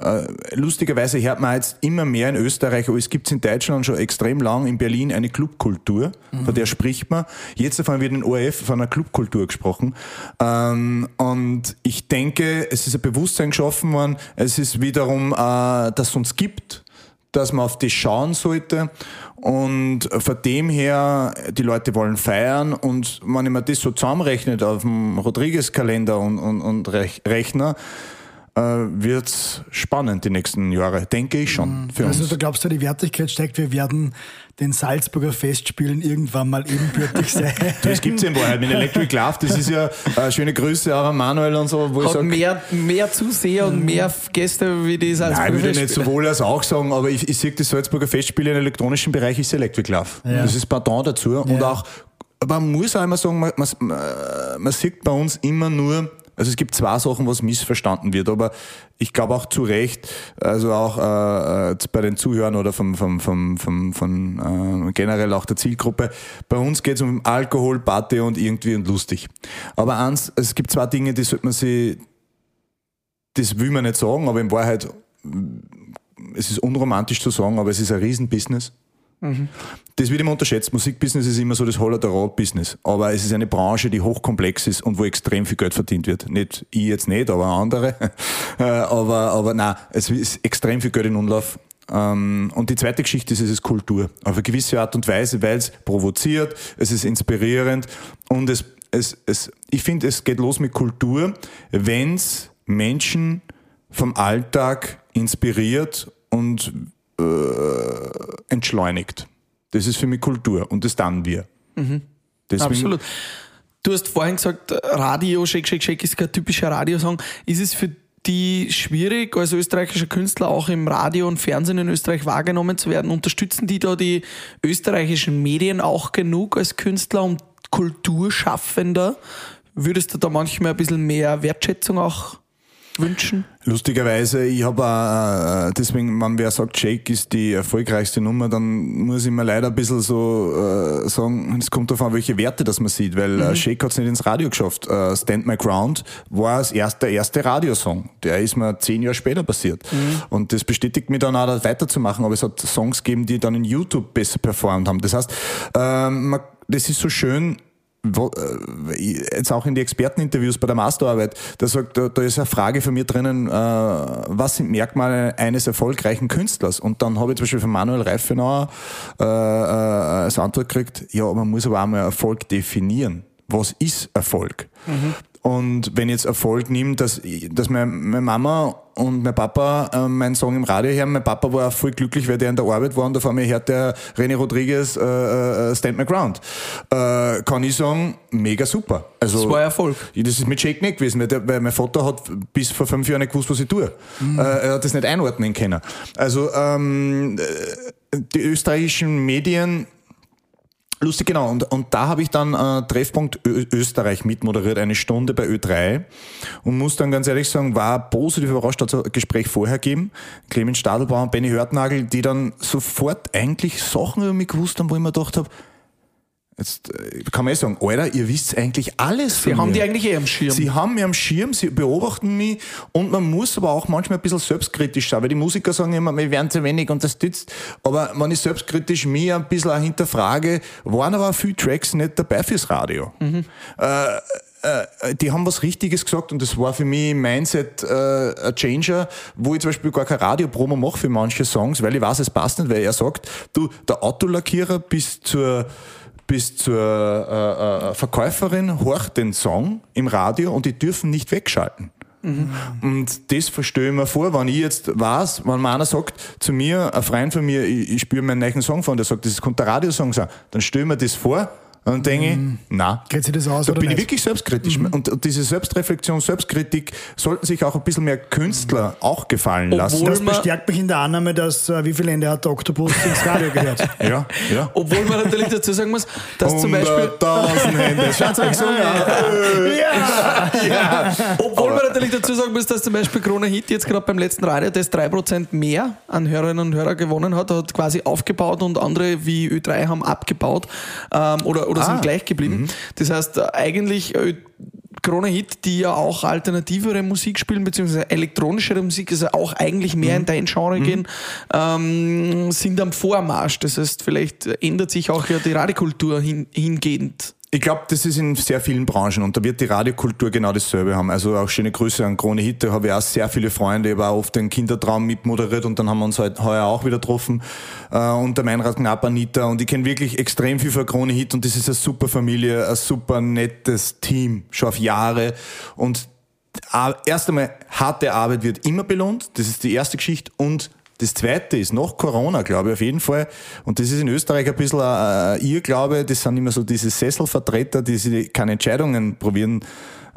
Äh, lustigerweise hört man jetzt immer mehr in Österreich, aber es gibt in Deutschland schon extrem lang, in Berlin eine Clubkultur, von der spricht man. Jetzt davon wird in ORF von einer Clubkultur gesprochen. Ähm, und ich denke, es ist ein Bewusstsein geschaffen worden, es ist wiederum, äh, dass es uns gibt, dass man auf das schauen sollte. Und von dem her, die Leute wollen feiern und wenn mir das so zusammenrechnet auf dem Rodriguez-Kalender und, und, und Rech- Rechner, äh, wird es spannend die nächsten Jahre, denke ich schon. Für Also uns. du glaubst, du, die Wertigkeit steigt, wir werden den Salzburger Festspielen irgendwann mal ebenbürtig sein. (laughs) Das gibt's in Wahrheit mit Electric Love. Das ist ja äh, schöne Grüße auch an Manuel und so, wo ich Hat sage, mehr, mehr Zuseher und mehr Gäste wie die Nein, ich Salzburger würde nicht sowohl als auch sagen, aber ich, ich sehe das Salzburger Festspiele im elektronischen Bereich ist Electric Love. Ja. Das ist Pardon dazu. Und Ja. auch, aber man muss auch immer sagen, man, man, man sieht bei uns immer nur, also es gibt zwei Sachen, was missverstanden wird, aber ich glaube auch zu Recht, also auch äh, äh, bei den Zuhörern oder vom, vom, vom, vom, von äh, generell auch der Zielgruppe, bei uns geht es um Alkohol, Party und irgendwie und lustig. Aber eins, es gibt zwei Dinge, die sollte man sich das will man nicht sagen, aber in Wahrheit, es ist unromantisch zu sagen, aber es ist ein Riesenbusiness. Das wird immer unterschätzt. Musikbusiness ist immer so das Holler der Road-Business. Aber es ist eine Branche, die hochkomplex ist und wo extrem viel Geld verdient wird. Nicht ich jetzt nicht, aber andere. (laughs) Äh, aber, aber nein, es ist extrem viel Geld in Umlauf. Ähm, Und die zweite Geschichte ist, es ist Kultur. Auf eine gewisse Art und Weise, weil es provoziert, es ist inspirierend und es, es, es ich finde, es geht los mit Kultur, wenn es Menschen vom Alltag inspiriert und äh, entschleunigt. Das ist für mich Kultur und das dann wir. Deswegen, Absolut. Du hast vorhin gesagt, Radio, Shake, Shake, Shake ist kein typischer Radiosong. Ist es für die schwierig, als österreichischer Künstler auch im Radio und Fernsehen in Österreich wahrgenommen zu werden? Unterstützen die da die österreichischen Medien auch genug als Künstler und Kulturschaffender? Würdest du da manchmal ein bisschen mehr Wertschätzung auch wünschen? Lustigerweise, ich habe äh, deswegen, wenn wer sagt, Shake ist die erfolgreichste Nummer, dann muss ich mir leider ein bisschen so äh, sagen, es kommt darauf an, welche Werte das man sieht, weil äh, Shake hat es nicht ins Radio geschafft. Äh, Stand My Ground war das erste, der erste Radiosong. Der ist mir zehn Jahre später passiert. Und das bestätigt mich dann auch, da weiterzumachen, aber es hat Songs gegeben, die dann in YouTube besser performt haben. Das heißt, ähm, man, das ist so schön, jetzt auch in die Experteninterviews bei der Masterarbeit, da sagt, da, da ist eine Frage von mir drinnen, äh, was sind Merkmale eines erfolgreichen Künstlers? Und dann habe ich zum Beispiel von Manuel Reifenauer äh, äh, als Antwort gekriegt, ja, man muss aber auch mal Erfolg definieren. Was ist Erfolg? Und wenn ich jetzt Erfolg nimmt, dass, dass meine, meine Mama und mein Papa äh, meinen Song im Radio hören, mein Papa war voll glücklich, weil der in der Arbeit war und auf einmal hört der René Rodriguez äh, äh, Stand My Ground. Äh, kann ich sagen, mega super. Also, Das war Erfolg. Das ist mit Shake nicht gewesen, weil, der, weil mein Vater hat bis vor fünf Jahren nicht gewusst, was ich tue. Äh, er hat das nicht einordnen können. Also ähm, äh, die österreichischen Medien Lustig, genau. Und, und da habe ich dann äh, Treffpunkt Ö Österreich mitmoderiert, eine Stunde bei Ö3 und muss dann ganz ehrlich sagen, war positiv überrascht, hat es ein Gespräch vorher gegeben, Clemens Stadelbauer und Benny Hörtnagel, die dann sofort eigentlich Sachen über mich gewusst haben, wo ich mir gedacht habe, jetzt äh, kann man eh sagen, Alter, ihr wisst eigentlich alles Sie von haben mir. die eigentlich eh am Schirm. Sie haben mich am Schirm, sie beobachten mich und man muss aber auch manchmal ein bisschen selbstkritisch sein, weil die Musiker sagen immer, wir werden zu wenig unterstützt. Aber wenn ich selbstkritisch mich ein bisschen auch hinterfrage, waren aber auch viele Tracks nicht dabei fürs Radio. Äh, äh, die haben was Richtiges gesagt und das war für mich Mindset äh, ein Changer, wo ich zum Beispiel gar kein Radiopromo mache für manche Songs, weil ich weiß, es passt nicht, weil er sagt, du, der Autolackierer bis zur bis zur äh, äh, Verkäuferin horcht den Song im Radio und die dürfen nicht wegschalten. Und das verstehe ich mir vor, wenn ich jetzt weiß, wenn mir einer sagt zu mir, ein Freund von mir, ich, ich spüre meinen neuen Song von, der sagt, das könnte ein Radiosong sein, dann stelle ich mir das vor und dann denke ich, na, Geht sich das aus da oder bin ich nicht? wirklich selbstkritisch. Und, und diese Selbstreflexion, Selbstkritik sollten sich auch ein bisschen mehr Künstler auch gefallen lassen. Obwohl Das man- bestärkt mich in der Annahme, dass äh, wie viele Ende hat der Oktopus ins Radio gehört. (laughs) Ja, ja. Obwohl man natürlich dazu sagen muss, dass zum Beispiel 100.000 Hände. (laughs) Schaut euch so Obwohl man natürlich dazu sagen muss, dass zum Beispiel Krone Hit jetzt gerade beim letzten Radiotest 3% mehr an Hörerinnen und Hörer gewonnen hat, hat quasi aufgebaut und andere wie Ö3 haben abgebaut ähm, oder, oder Ah. sind gleich geblieben. Das heißt, äh, eigentlich Ö Krone Hit, die ja auch alternativere Musik spielen, beziehungsweise elektronischere Musik, also auch eigentlich mehr in dein Genre gehen, ähm, sind am Vormarsch. Das heißt, vielleicht ändert sich auch ja die Radiokultur hin, hingehend. Ich glaube, das ist in sehr vielen Branchen und da wird die Radiokultur genau dasselbe haben. Also auch schöne Grüße an Krone Hit, da habe ich auch sehr viele Freunde, ich auch oft den Kindertraum mitmoderiert und dann haben wir uns halt heuer auch wieder getroffen äh, und der Meinrad Knapp, Anita und ich kenne wirklich extrem viel von Krone Hit und das ist eine super Familie, ein super nettes Team, schon auf Jahre und äh, erst einmal, harte Arbeit wird immer belohnt. Das ist die erste Geschichte. Und das zweite ist nach Corona, glaube ich, auf jeden Fall. Und das ist in Österreich ein bisschen ein Irrglaube. Das sind immer so diese Sesselvertreter, die sich keine Entscheidungen probieren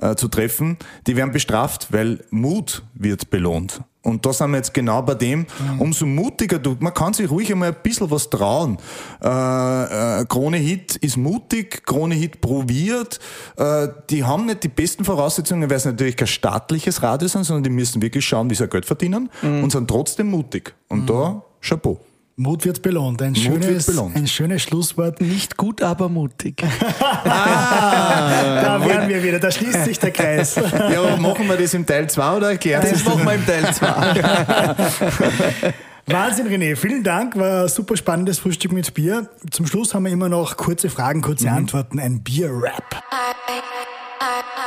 äh, zu treffen. Die werden bestraft, weil Mut wird belohnt. Und da sind wir jetzt genau bei dem, umso mutiger du, man kann sich ruhig einmal ein bisschen was trauen. Äh, äh, Krone Hit ist mutig, Krone Hit probiert, äh, die haben nicht die besten Voraussetzungen, weil es natürlich kein staatliches Radio sind, sondern die müssen wirklich schauen, wie sie Geld verdienen und sind trotzdem mutig. Und da, Chapeau. Mut wird belohnt. Ein, Mut wird schönes, belohnt. ein schönes Schlusswort. Nicht gut, aber mutig. (laughs) Da wären wir wieder, da schließt sich der Kreis. Ja, machen wir das im Teil 2 oder erklärt Das machen wir im Teil 2. (laughs) Wahnsinn, René. Vielen Dank. War ein super spannendes Frühstück mit Bier. Zum Schluss haben wir immer noch kurze Fragen, kurze Mhm. Antworten. Ein Bier-Rap.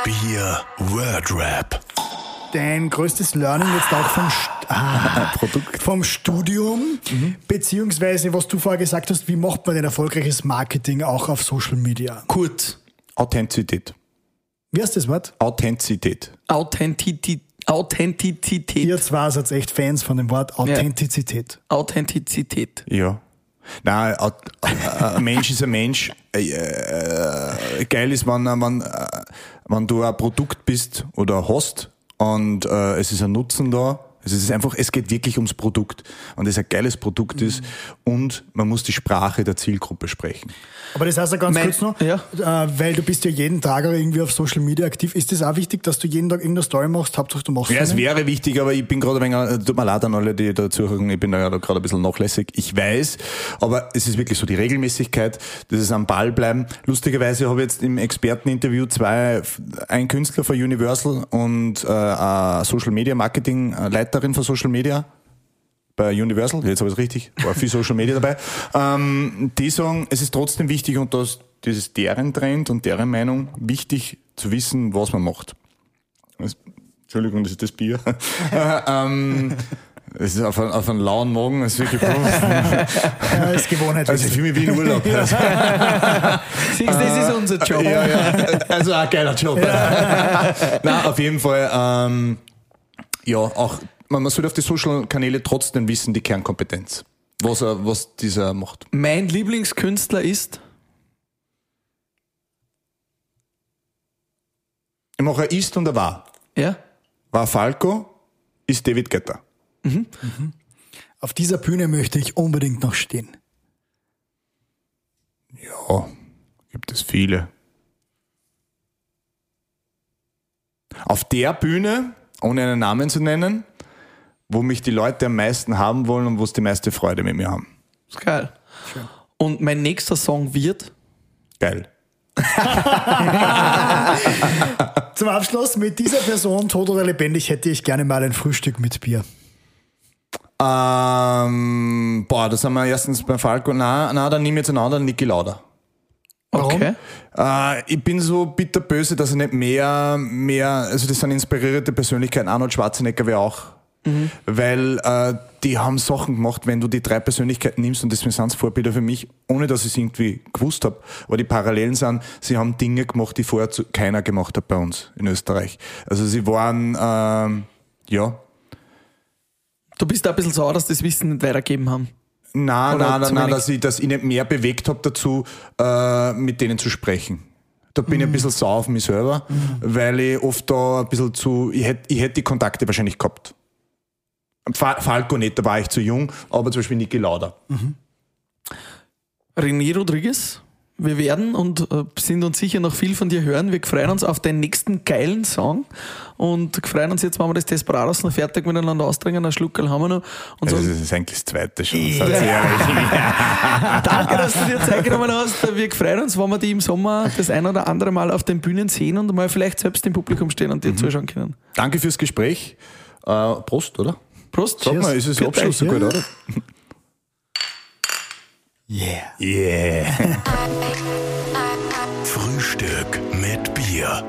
Bier Word Rap. Dein größtes Learning jetzt auch vom, St (laughs) ah, Produkt. vom Studium, beziehungsweise was du vorher gesagt hast, wie macht man denn erfolgreiches Marketing auch auf Social Media? Kurz. Authentizität. Wie heißt das Wort? Authentizität. Authentizität. Authentizität. Ihr zwei seid echt Fans von dem Wort Authentizität. Authentizität. Ja. Nein, äh, ein Mensch ist ein Mensch. Äh, äh, geil ist, wenn, wenn, wenn du ein Produkt bist oder hast und äh, es ist ein Nutzen da. Also es ist einfach, es geht wirklich ums Produkt. Und es ein geiles Produkt ist und man muss die Sprache der Zielgruppe sprechen. Aber das heißt ja ganz Mein- kurz noch, ja. äh, weil du bist ja jeden Tag irgendwie auf Social Media aktiv. Ist das auch wichtig, dass du jeden Tag irgendeine Story machst? Hauptsache du machst Ja, es wäre wichtig, aber ich bin gerade ein wenig, äh, tut mir leid an alle, die da zuhören, ich bin da ja da gerade ein bisschen nachlässig. Ich weiß, aber es ist wirklich so die Regelmäßigkeit, dieses am Ball bleiben. Lustigerweise habe ich jetzt im Experteninterview zwei, ein Künstler von Universal und äh, Social Media Marketing äh, Leiterin von Social Media bei Universal, jetzt habe ich es richtig, war viel Social Media dabei, (laughs) ähm, die sagen, es ist trotzdem wichtig und das, das ist deren Trend und deren Meinung, wichtig zu wissen, was man macht. Das, Entschuldigung, das ist das Bier. (laughs) (laughs) ähm, es ist auf, einen- auf einen lauen Magen, es ist wirklich Ja, ist Gewohnheit. also ich fühle mich wie in Urlaub. Also, Siehst das ist unser Job. ja, ja, also ein geiler Job. Na, auf jeden Fall, ähm, ja, auch, man, man sollte auf die Social-Kanäle trotzdem wissen, die Kernkompetenz. Was, er, was dieser macht. Mein Lieblingskünstler ist Ich mache ein Ist und ein War. ja, War Falco, ist David Getter. Auf dieser Bühne möchte ich unbedingt noch stehen. Ja, gibt es viele. Auf der Bühne, ohne einen Namen zu nennen, wo mich die Leute am meisten haben wollen und wo es die meiste Freude mit mir haben. ist geil. Und mein nächster Song wird Geil. (laughs) Zum Abschluss, mit dieser Person, tot oder lebendig, hätte ich gerne mal ein Frühstück mit Bier. Ähm, boah, das haben wir erstens beim Falco. Na, na, dann nehme ich jetzt einen anderen Niki Lauda. Warum? okay. Äh, ich bin so bitterböse, dass ich nicht mehr, mehr, also das sind inspirierte Persönlichkeiten. Arnold Schwarzenegger wäre auch. Weil äh, die haben Sachen gemacht, wenn du die drei Persönlichkeiten nimmst, und deswegen sind es Vorbilder für mich, ohne dass ich es irgendwie gewusst habe. Aber die Parallelen sind, sie haben Dinge gemacht, die vorher zu, keiner gemacht hat bei uns in Österreich. Also sie waren, ähm, ja, Du bist da ein bisschen sauer, dass das Wissen nicht weitergeben haben. Nein, Oder nein, nein, nein, dass ich, dass ich nicht mehr bewegt habe dazu, äh, mit denen zu sprechen. Da bin ich ein bisschen sauer auf mich selber, weil ich oft da ein bisschen zu, ich hätte ich hätt die Kontakte wahrscheinlich gehabt. Fa- Falco nicht, da war ich zu jung, aber zum Beispiel Niki Lauda. René Rodriguez, wir werden und äh, sind uns sicher noch viel von dir hören. Wir freuen uns auf den nächsten geilen Song und freuen uns jetzt, wenn wir das Desperados noch fertig miteinander ausdringen. Einen Schluckerl haben wir noch. Und Also so, das ist eigentlich das zweite schon. ihr ehrlich. (laughs) danke, dass du dir Zeit genommen hast. Wir freuen uns, wenn wir die im Sommer das ein oder andere Mal auf den Bühnen sehen und mal vielleicht selbst im Publikum stehen und dir Mhm. zuschauen können. Danke fürs Gespräch. Äh, Prost, oder? Prost. Sag mal, ist es. Abschluss so gut, oder? (laughs) Yeah. Yeah. (laughs) Frühstück mit Bier.